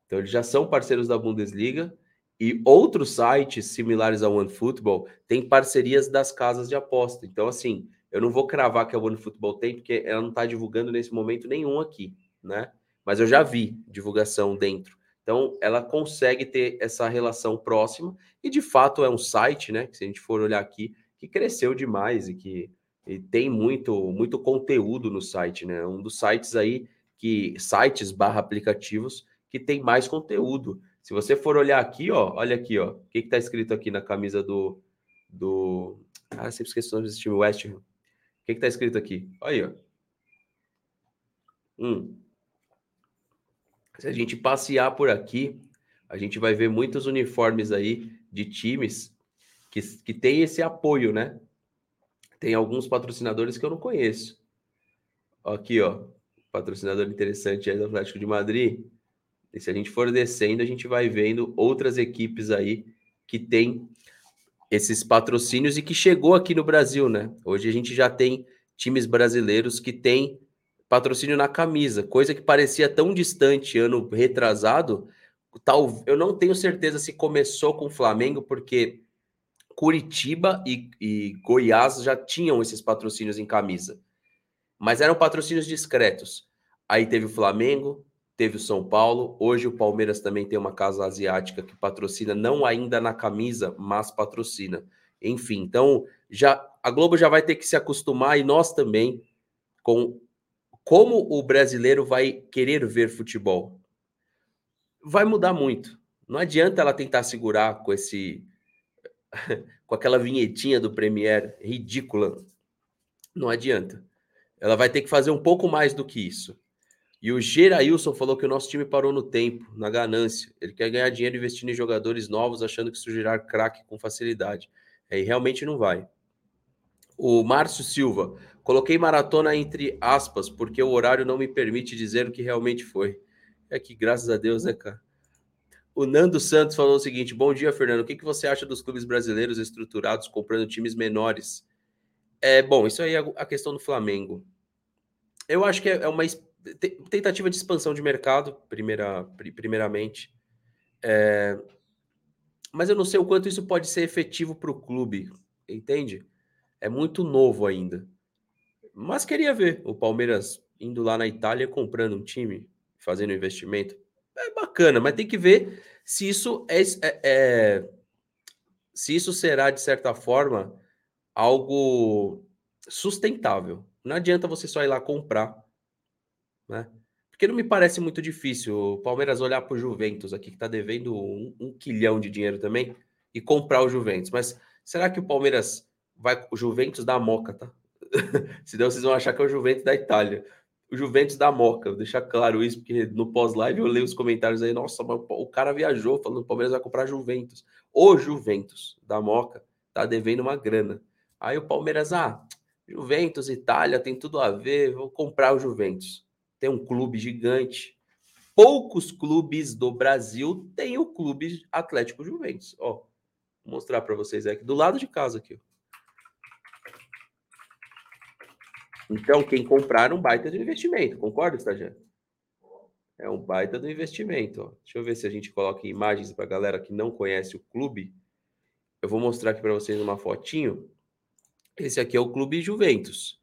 Então, eles já são parceiros da Bundesliga e outros sites similares ao OneFootball têm parcerias das casas de aposta. Então, assim, eu não vou cravar que a OneFootball tem, porque ela não está divulgando nesse momento nenhum aqui, né? Mas eu já vi divulgação dentro. Então, ela consegue ter essa relação próxima e, de fato, é um site, né? Que se a gente for olhar aqui, que cresceu demais e que e tem muito, muito conteúdo no site, né? Um dos sites aí que sites barra aplicativos que tem mais conteúdo. Se você for olhar aqui, ó, olha aqui, ó, o que está escrito aqui na camisa do do ah, sempre esqueço o nome desse time West. O que está escrito aqui? Olha aí, ó. Hum. Se a gente passear por aqui, a gente vai ver muitos uniformes aí de times que, que tem esse apoio, né? Tem alguns patrocinadores que eu não conheço. Aqui, ó, patrocinador interessante aí do Atlético de Madrid. E se a gente for descendo, a gente vai vendo outras equipes aí que tem esses patrocínios e que chegou aqui no Brasil, né? Hoje a gente já tem times brasileiros que têm patrocínio na camisa, coisa que parecia tão distante ano retrasado. Tal, eu não tenho certeza se começou com o Flamengo, porque Curitiba e, e Goiás já tinham esses patrocínios em camisa, mas eram patrocínios discretos. Aí teve o Flamengo, teve o São Paulo, hoje o Palmeiras também tem uma casa asiática que patrocina, não ainda na camisa, mas patrocina. Enfim, então já a Globo já vai ter que se acostumar e nós também com como o brasileiro vai querer ver futebol? Vai mudar muito. Não adianta ela tentar segurar com esse [LAUGHS] com aquela vinhetinha do Premier ridícula. Não adianta. Ela vai ter que fazer um pouco mais do que isso. E o Gerailson falou que o nosso time parou no tempo, na ganância. Ele quer ganhar dinheiro investindo em jogadores novos, achando que surgirá craque com facilidade. Aí realmente não vai. O Márcio Silva, coloquei maratona entre aspas, porque o horário não me permite dizer o que realmente foi. É que, graças a Deus, né, cara? O Nando Santos falou o seguinte: Bom dia, Fernando. O que, que você acha dos clubes brasileiros estruturados comprando times menores? É bom, isso aí é a questão do Flamengo. Eu acho que é uma tentativa de expansão de mercado, primeira, primeiramente. É, mas eu não sei o quanto isso pode ser efetivo para o clube, entende? é muito novo ainda. Mas queria ver o Palmeiras indo lá na Itália comprando um time, fazendo investimento. É bacana, mas tem que ver se isso é, é, é se isso será de certa forma algo sustentável. Não adianta você só ir lá comprar, né? Porque não me parece muito difícil o Palmeiras olhar para o Juventus aqui, que está devendo um, um, quilhão de dinheiro também, e comprar o Juventus. Mas será que o Palmeiras vai o Juventus da Moca, tá? [LAUGHS] Senão vocês vão achar que é o Juventus da Itália. O Juventus da Moca, vou deixar claro isso, porque no pós-live eu leio os comentários aí, nossa, o cara viajou falando que o Palmeiras vai comprar Juventus. O Juventus da Moca tá devendo uma grana. Aí o Palmeiras, ah, Juventus, Itália, tem tudo a ver, vou comprar o Juventus. Tem um clube gigante. Poucos clubes do Brasil têm o clube Atlético Juventus. Ó, vou mostrar para vocês aqui do lado de casa aqui. Então, quem comprar um baita de investimento, concorda, estagiário? É um baita do investimento. Deixa eu ver se a gente coloca imagens para a galera que não conhece o clube. Eu vou mostrar aqui para vocês uma fotinho. Esse aqui é o Clube Juventus.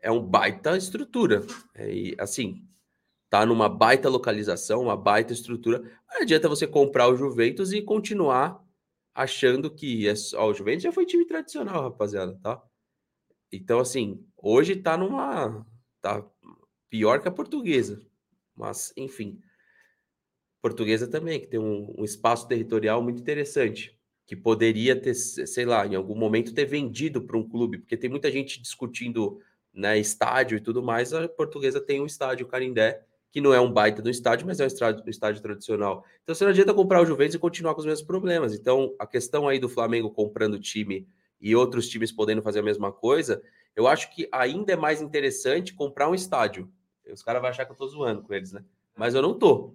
É um baita estrutura. É, assim, tá numa baita localização, uma baita estrutura. Não adianta você comprar o Juventus e continuar achando que é o Juventus já foi time tradicional, rapaziada, tá? Então, assim, hoje tá numa. tá pior que a portuguesa. Mas, enfim. Portuguesa também, que tem um, um espaço territorial muito interessante, que poderia ter, sei lá, em algum momento ter vendido para um clube, porque tem muita gente discutindo né, estádio e tudo mais. A portuguesa tem um estádio, Carindé, que não é um baita do estádio, mas é um estádio, um estádio tradicional. Então, você não adianta comprar o Juventus e continuar com os mesmos problemas. Então, a questão aí do Flamengo comprando time e outros times podendo fazer a mesma coisa, eu acho que ainda é mais interessante comprar um estádio. Os caras vão achar que eu tô zoando com eles, né? Mas eu não tô.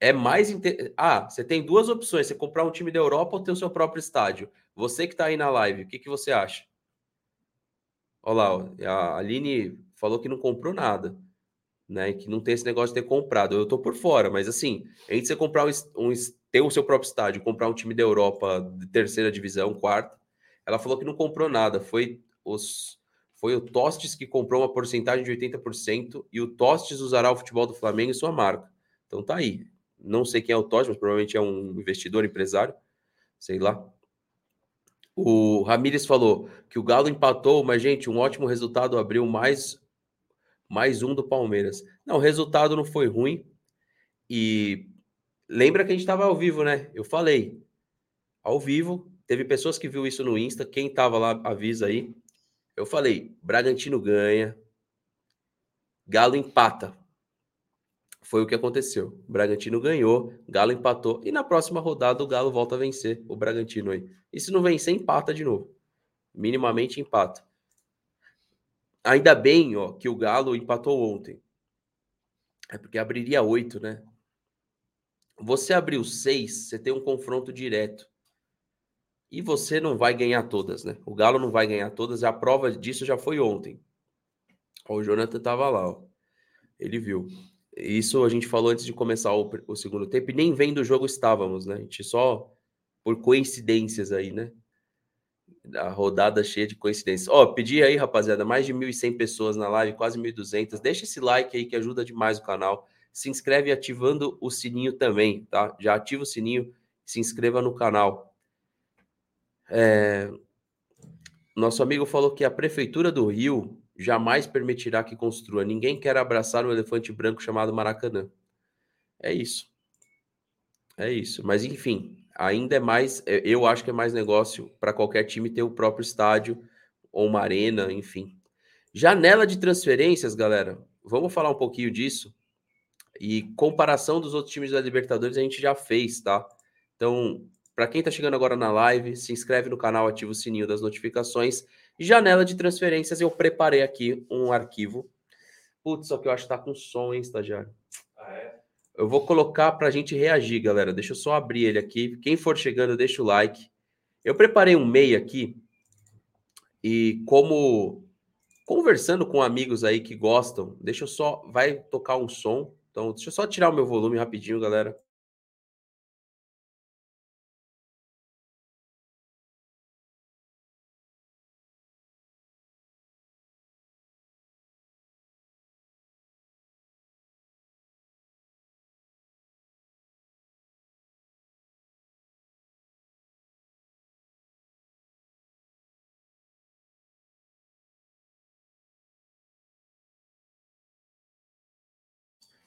É mais. Inter... Ah, você tem duas opções: você comprar um time da Europa ou ter o seu próprio estádio. Você que tá aí na live, o que, que você acha? Olha lá, a Aline falou que não comprou nada, né? Que não tem esse negócio de ter comprado. Eu tô por fora, mas assim, entre você comprar um, um ter o seu próprio estádio, comprar um time da Europa de terceira divisão, quarta, ela falou que não comprou nada. Foi os foi o Tostes que comprou uma porcentagem de 80% e o Tostes usará o futebol do Flamengo em sua marca. Então tá aí. Não sei quem é o Tostes, mas provavelmente é um investidor, empresário, sei lá. O Ramires falou que o Galo empatou, mas gente, um ótimo resultado abriu mais mais um do Palmeiras. Não, o resultado não foi ruim. E lembra que a gente estava ao vivo, né? Eu falei. Ao vivo, teve pessoas que viu isso no Insta, quem estava lá avisa aí. Eu falei, Bragantino ganha, Galo empata. Foi o que aconteceu. Bragantino ganhou, Galo empatou e na próxima rodada o Galo volta a vencer o Bragantino aí. E se não vencer, empata de novo. Minimamente empata. Ainda bem, ó, que o Galo empatou ontem. É porque abriria oito, né? Você abriu seis, você tem um confronto direto e você não vai ganhar todas, né? O Galo não vai ganhar todas, a prova disso já foi ontem. o Jonathan estava lá, ó. ele viu. Isso a gente falou antes de começar o, o, segundo tempo, e nem vendo o jogo estávamos, né? A gente só por coincidências aí, né? A rodada cheia de coincidências. Ó, pedi aí, rapaziada, mais de 1.100 pessoas na live, quase 1.200. Deixa esse like aí que ajuda demais o canal. Se inscreve ativando o sininho também, tá? Já ativa o sininho, se inscreva no canal. É, nosso amigo falou que a prefeitura do Rio jamais permitirá que construa. Ninguém quer abraçar um elefante branco chamado Maracanã. É isso. É isso. Mas enfim, ainda é mais. É, eu acho que é mais negócio para qualquer time ter o próprio estádio ou uma arena, enfim. Janela de transferências, galera. Vamos falar um pouquinho disso. E comparação dos outros times da Libertadores a gente já fez, tá? Então, para quem está chegando agora na live, se inscreve no canal, ativa o sininho das notificações. Janela de transferências, eu preparei aqui um arquivo. Putz, só que eu acho que tá com som, hein, estagiário? Ah, é? Eu vou colocar para a gente reagir, galera. Deixa eu só abrir ele aqui. Quem for chegando, deixa o like. Eu preparei um MEI aqui. E como conversando com amigos aí que gostam, deixa eu só. Vai tocar um som. Então, deixa eu só tirar o meu volume rapidinho, galera.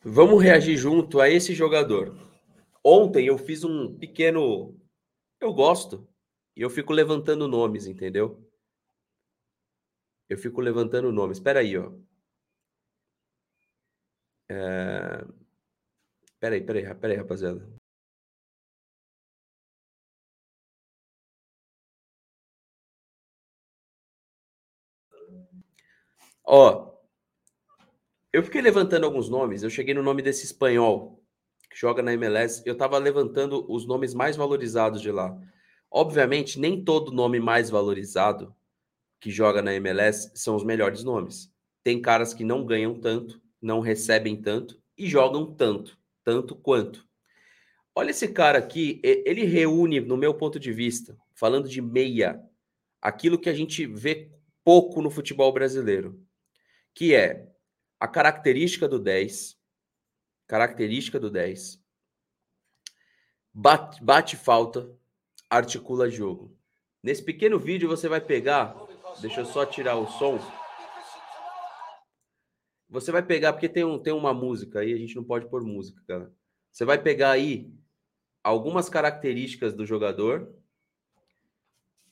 Vamos reagir junto a esse jogador. Ontem eu fiz um pequeno. Eu gosto. E eu fico levantando nomes, entendeu? Eu fico levantando nomes. Espera aí, ó. É... Peraí, peraí, peraí, rapaziada. Ó, eu fiquei levantando alguns nomes. Eu cheguei no nome desse espanhol que joga na MLS. Eu tava levantando os nomes mais valorizados de lá. Obviamente, nem todo nome mais valorizado que joga na MLS são os melhores nomes. Tem caras que não ganham tanto, não recebem tanto e jogam tanto, tanto quanto. Olha esse cara aqui, ele reúne, no meu ponto de vista, falando de meia, aquilo que a gente vê pouco no futebol brasileiro, que é a característica do 10, característica do 10, bate, bate falta, articula jogo. Nesse pequeno vídeo você vai pegar, deixa eu só tirar o som. Você vai pegar, porque tem, um, tem uma música aí, a gente não pode pôr música, cara. Você vai pegar aí algumas características do jogador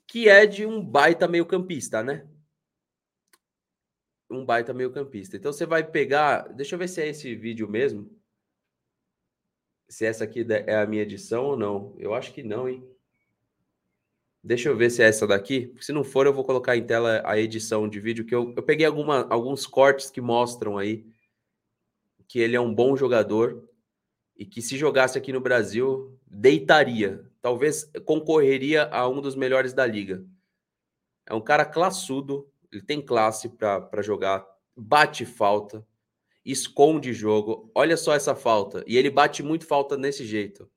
que é de um baita meio-campista, né? Um baita meio-campista. Então você vai pegar, deixa eu ver se é esse vídeo mesmo. Se essa aqui é a minha edição ou não. Eu acho que não, hein? Deixa eu ver se é essa daqui. Se não for, eu vou colocar em tela a edição de vídeo, que eu, eu peguei alguma, alguns cortes que mostram aí que ele é um bom jogador e que se jogasse aqui no Brasil, deitaria. Talvez concorreria a um dos melhores da liga. É um cara classudo, ele tem classe para jogar, bate falta, esconde jogo. Olha só essa falta. E ele bate muito falta nesse jeito.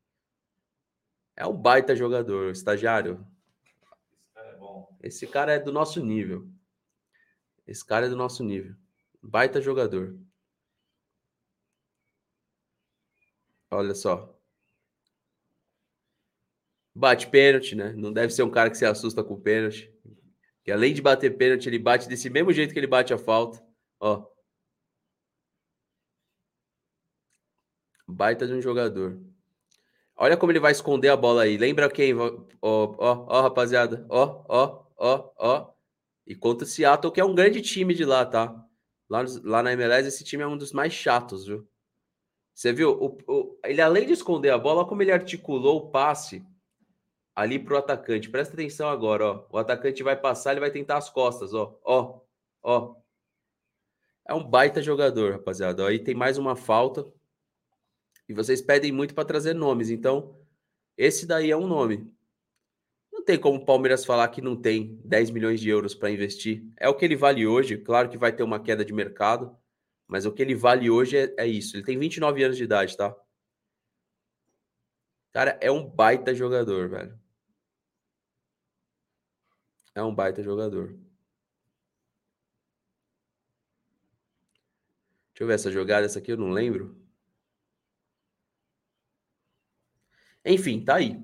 É um baita jogador, estagiário. Esse cara é bom. Esse cara é do nosso nível. Esse cara é do nosso nível. Baita jogador. Olha só. Bate pênalti, né? Não deve ser um cara que se assusta com pênalti. Que além de bater pênalti, ele bate desse mesmo jeito que ele bate a falta. Ó. Baita de um jogador. Olha como ele vai esconder a bola aí. Lembra quem? Ó, ó, ó, rapaziada. Ó, ó, ó, ó. E contra o Seattle, que é um grande time de lá, tá? Lá, lá na MLS, esse time é um dos mais chatos, viu? Você viu? O, o, ele, além de esconder a bola, como ele articulou o passe ali para o atacante. Presta atenção agora, ó. O atacante vai passar, ele vai tentar as costas, ó. Ó, ó. É um baita jogador, rapaziada. Aí tem mais uma falta. E vocês pedem muito para trazer nomes. Então, esse daí é um nome. Não tem como o Palmeiras falar que não tem 10 milhões de euros para investir. É o que ele vale hoje. Claro que vai ter uma queda de mercado. Mas o que ele vale hoje é, é isso. Ele tem 29 anos de idade, tá? Cara, é um baita jogador, velho. É um baita jogador. Deixa eu ver essa jogada. Essa aqui eu não lembro. Enfim, tá aí.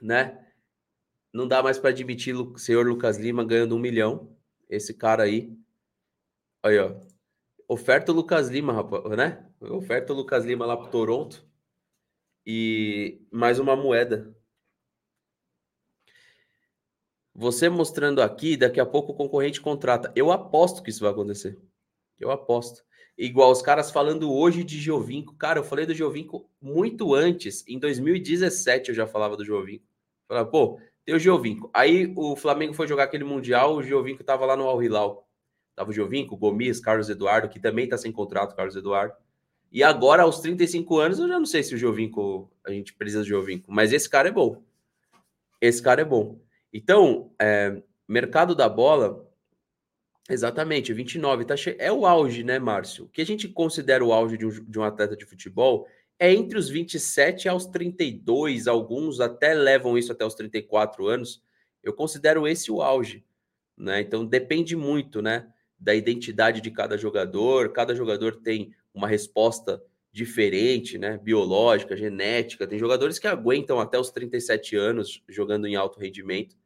Né? Não dá mais para admitir o senhor Lucas Lima ganhando um milhão. Esse cara aí. Aí, ó. Oferta o Lucas Lima, rapaz, né? Oferta o Lucas Lima lá pro Toronto. E mais uma moeda. Você mostrando aqui, daqui a pouco o concorrente contrata. Eu aposto que isso vai acontecer. Eu aposto. Igual os caras falando hoje de Giovinco. Cara, eu falei do Giovinco muito antes. Em 2017 eu já falava do Giovinco. Falava, pô, tem o Giovinco. Aí o Flamengo foi jogar aquele Mundial, o Giovinco tava lá no Al Hilal. Tava o Giovinco, Gomes, Carlos Eduardo, que também está sem contrato, Carlos Eduardo. E agora, aos 35 anos, eu já não sei se o Giovinco, a gente precisa de Giovinco, mas esse cara é bom. Esse cara é bom. Então, é, mercado da bola, exatamente, 29, tá che... é o auge, né, Márcio? O que a gente considera o auge de um, de um atleta de futebol é entre os 27 aos 32, alguns até levam isso até os 34 anos. Eu considero esse o auge, né? Então depende muito, né? da identidade de cada jogador. Cada jogador tem uma resposta diferente, né? Biológica, genética. Tem jogadores que aguentam até os 37 anos jogando em alto rendimento.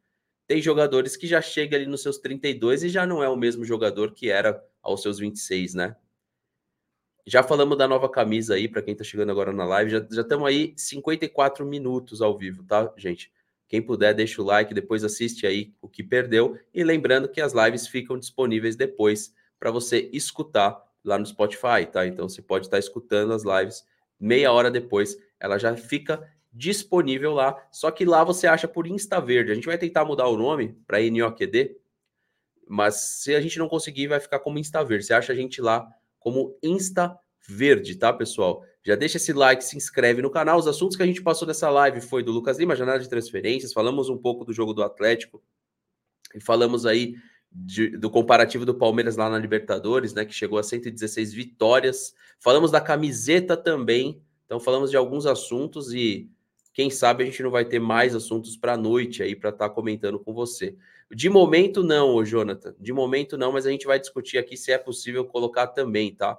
Tem jogadores que já chega ali nos seus 32 e já não é o mesmo jogador que era aos seus 26, né? Já falamos da nova camisa aí, para quem tá chegando agora na live. Já estamos aí 54 minutos ao vivo, tá, gente? Quem puder, deixa o like, depois assiste aí o que perdeu. E lembrando que as lives ficam disponíveis depois para você escutar lá no Spotify, tá? Então você pode estar escutando as lives meia hora depois, ela já fica disponível lá. Só que lá você acha por Insta Verde. A gente vai tentar mudar o nome para NOQD. Mas se a gente não conseguir, vai ficar como Insta Verde. Você acha a gente lá como Insta Verde, tá, pessoal? Já deixa esse like, se inscreve no canal. Os assuntos que a gente passou nessa live foi do Lucas Lima, janela de transferências, falamos um pouco do jogo do Atlético e falamos aí de, do comparativo do Palmeiras lá na Libertadores, né, que chegou a 116 vitórias. Falamos da camiseta também. Então falamos de alguns assuntos e quem sabe a gente não vai ter mais assuntos para a noite aí para estar tá comentando com você. De momento não, Jonathan. De momento não, mas a gente vai discutir aqui se é possível colocar também, tá?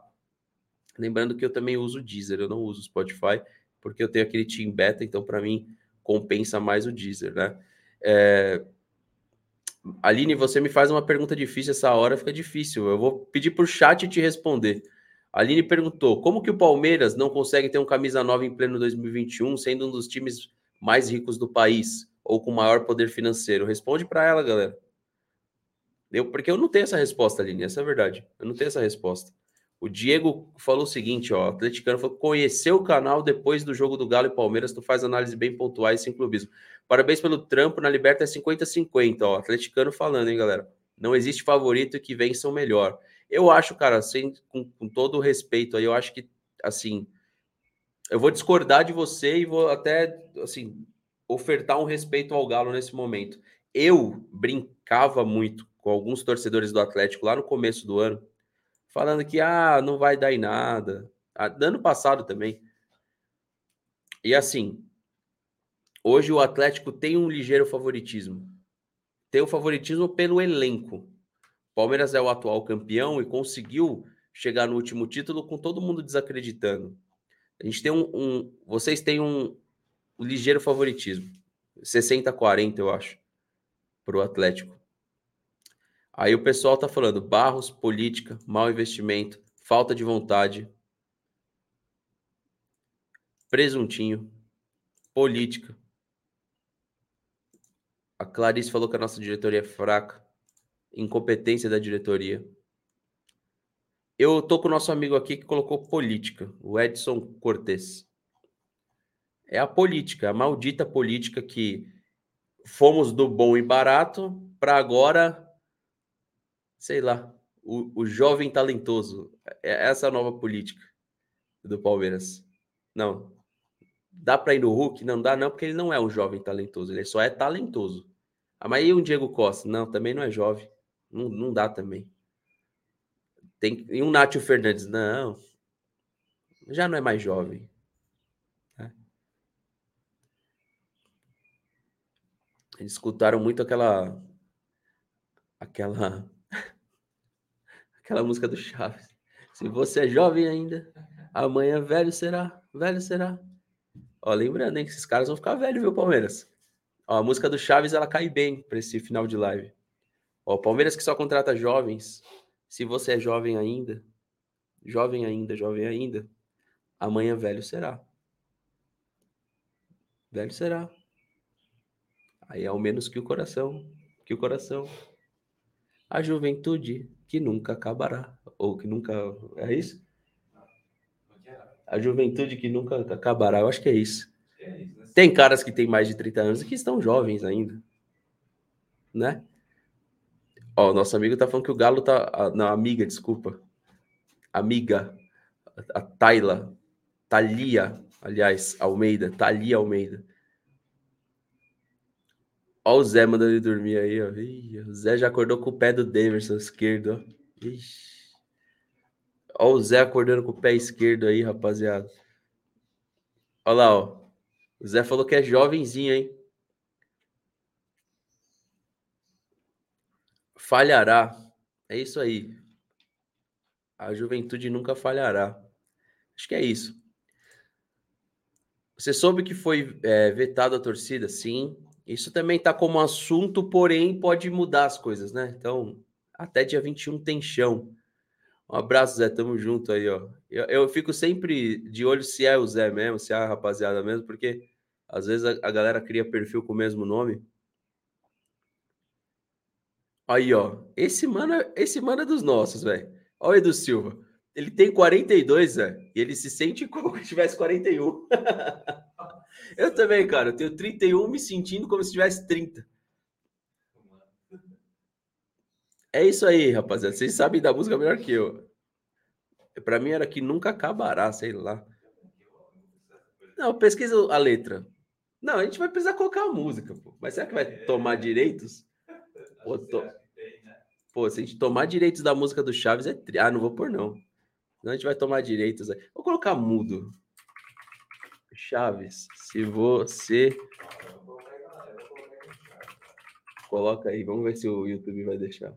Lembrando que eu também uso o Deezer, eu não uso o Spotify, porque eu tenho aquele Team Beta, então para mim compensa mais o Deezer, né? É... Aline, você me faz uma pergunta difícil essa hora, fica difícil. Eu vou pedir por chat te responder. Aline perguntou: como que o Palmeiras não consegue ter um camisa nova em pleno 2021, sendo um dos times mais ricos do país ou com maior poder financeiro? Responde para ela, galera. Eu, porque eu não tenho essa resposta, Aline, essa é a verdade. Eu não tenho essa resposta. O Diego falou o seguinte, ó, o atleticano falou, conheceu o canal depois do jogo do Galo e Palmeiras, tu faz análise bem pontuais sem clubismo. Parabéns pelo trampo, na Liberta é 50-50, ó, atleticano falando, hein, galera. Não existe favorito que vença o melhor. Eu acho, cara, sem, com, com todo respeito aí, eu acho que, assim, eu vou discordar de você e vou até, assim, ofertar um respeito ao Galo nesse momento. Eu brincava muito com alguns torcedores do Atlético lá no começo do ano, falando que, ah, não vai dar em nada. Ah, ano passado também. E assim, hoje o Atlético tem um ligeiro favoritismo. Tem o um favoritismo pelo elenco. Palmeiras é o atual campeão e conseguiu chegar no último título com todo mundo desacreditando. A gente tem um. um vocês têm um, um ligeiro favoritismo. 60-40, eu acho, para o Atlético. Aí o pessoal tá falando Barros, política, mau investimento, falta de vontade, presuntinho, política. A Clarice falou que a nossa diretoria é fraca incompetência da diretoria. Eu tô com o nosso amigo aqui que colocou política, o Edson Cortes. É a política, a maldita política que fomos do bom e barato para agora, sei lá, o, o jovem talentoso. É essa é a nova política do Palmeiras. Não. Dá para ir no Hulk? Não dá, não, porque ele não é um jovem talentoso, ele só é talentoso. Ah, mas e o Diego Costa? Não, também não é jovem. Não, não dá também. Tem, e um Nátio Fernandes? Não. Já não é mais jovem. Né? Eles escutaram muito aquela. Aquela. [LAUGHS] aquela música do Chaves. Se você é jovem ainda, amanhã velho será. Velho será. Ó, lembrando, hein, que esses caras vão ficar velhos, viu, Palmeiras? Ó, a música do Chaves, ela cai bem para esse final de live. Ó, Palmeiras que só contrata jovens. Se você é jovem ainda, jovem ainda, jovem ainda, amanhã velho será. Velho será. Aí ao menos que o coração, que o coração. A juventude que nunca acabará. Ou que nunca. É isso? A juventude que nunca acabará. Eu acho que é isso. Né? Tem caras que têm mais de 30 anos e que estão jovens ainda. Né? Ó, nosso amigo tá falando que o Galo tá. Não, amiga, desculpa. Amiga. A Taila. Thalia, aliás, Almeida. Thalia Almeida. Ó o Zé mandando ele dormir aí, ó. Ih, o Zé já acordou com o pé do Davidson esquerdo, ó. Ixi. Ó o Zé acordando com o pé esquerdo aí, rapaziada. Olha lá, ó. O Zé falou que é jovenzinho, hein? Falhará. É isso aí. A juventude nunca falhará. Acho que é isso. Você soube que foi é, vetado a torcida? Sim. Isso também está como assunto, porém pode mudar as coisas, né? Então, até dia 21 tem chão. Um abraço, Zé. Tamo junto aí, ó. Eu, eu fico sempre de olho se é o Zé mesmo, se é a rapaziada mesmo, porque às vezes a, a galera cria perfil com o mesmo nome. Aí, ó. Esse mano, esse mano é dos nossos, velho. Olha o Edu Silva. Ele tem 42, velho. E ele se sente [LAUGHS] como se tivesse 41. [LAUGHS] eu também, cara. Eu tenho 31 me sentindo como se tivesse 30. É isso aí, rapaziada. Vocês sabem da música melhor que eu. Para mim era que nunca acabará, sei lá. Não, pesquisa a letra. Não, a gente vai precisar colocar a música, pô. Mas será que vai tomar direitos? Pô, to... pô, se a gente tomar direitos da música do Chaves é. Tri... Ah, não vou pôr, não. Senão a gente vai tomar direitos. Vou colocar mudo. Chaves, se você. Coloca aí, vamos ver se o YouTube vai deixar.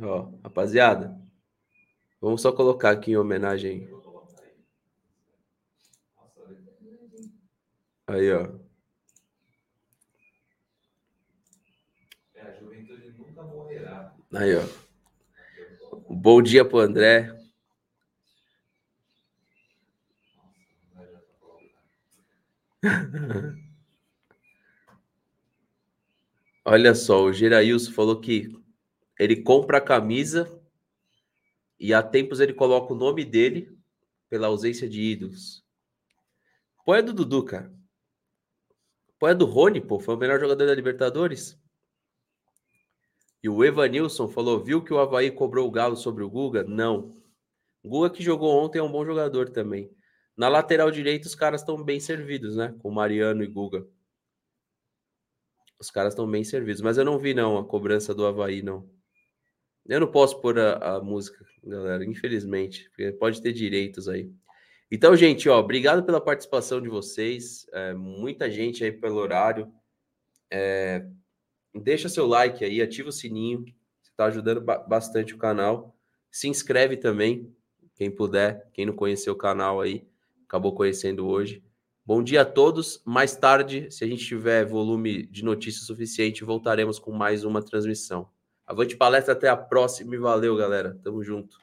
Ó, rapaziada, vamos só colocar aqui em homenagem. Aí, ó. É, a juventude nunca morrerá. Aí, ó. Bom dia pro André. [LAUGHS] Olha só, o Gerailson falou que ele compra a camisa e há tempos ele coloca o nome dele pela ausência de ídolos. Põe é do Dudu, cara. Põe é do Rony, pô. Foi o melhor jogador da Libertadores. E o Evanilson falou: viu que o Havaí cobrou o Galo sobre o Guga? Não. O Guga que jogou ontem é um bom jogador também. Na lateral direita, os caras estão bem servidos, né? Com Mariano e Guga. Os caras estão bem servidos. Mas eu não vi, não, a cobrança do Havaí, não. Eu não posso pôr a, a música, galera, infelizmente. Porque pode ter direitos aí. Então, gente, ó, obrigado pela participação de vocês. É, muita gente aí pelo horário. É, deixa seu like aí, ativa o sininho. Você está ajudando bastante o canal. Se inscreve também, quem puder, quem não conheceu o canal aí, acabou conhecendo hoje. Bom dia a todos. Mais tarde, se a gente tiver volume de notícias suficiente, voltaremos com mais uma transmissão. Avante palestra, até a próxima e valeu, galera. Tamo junto.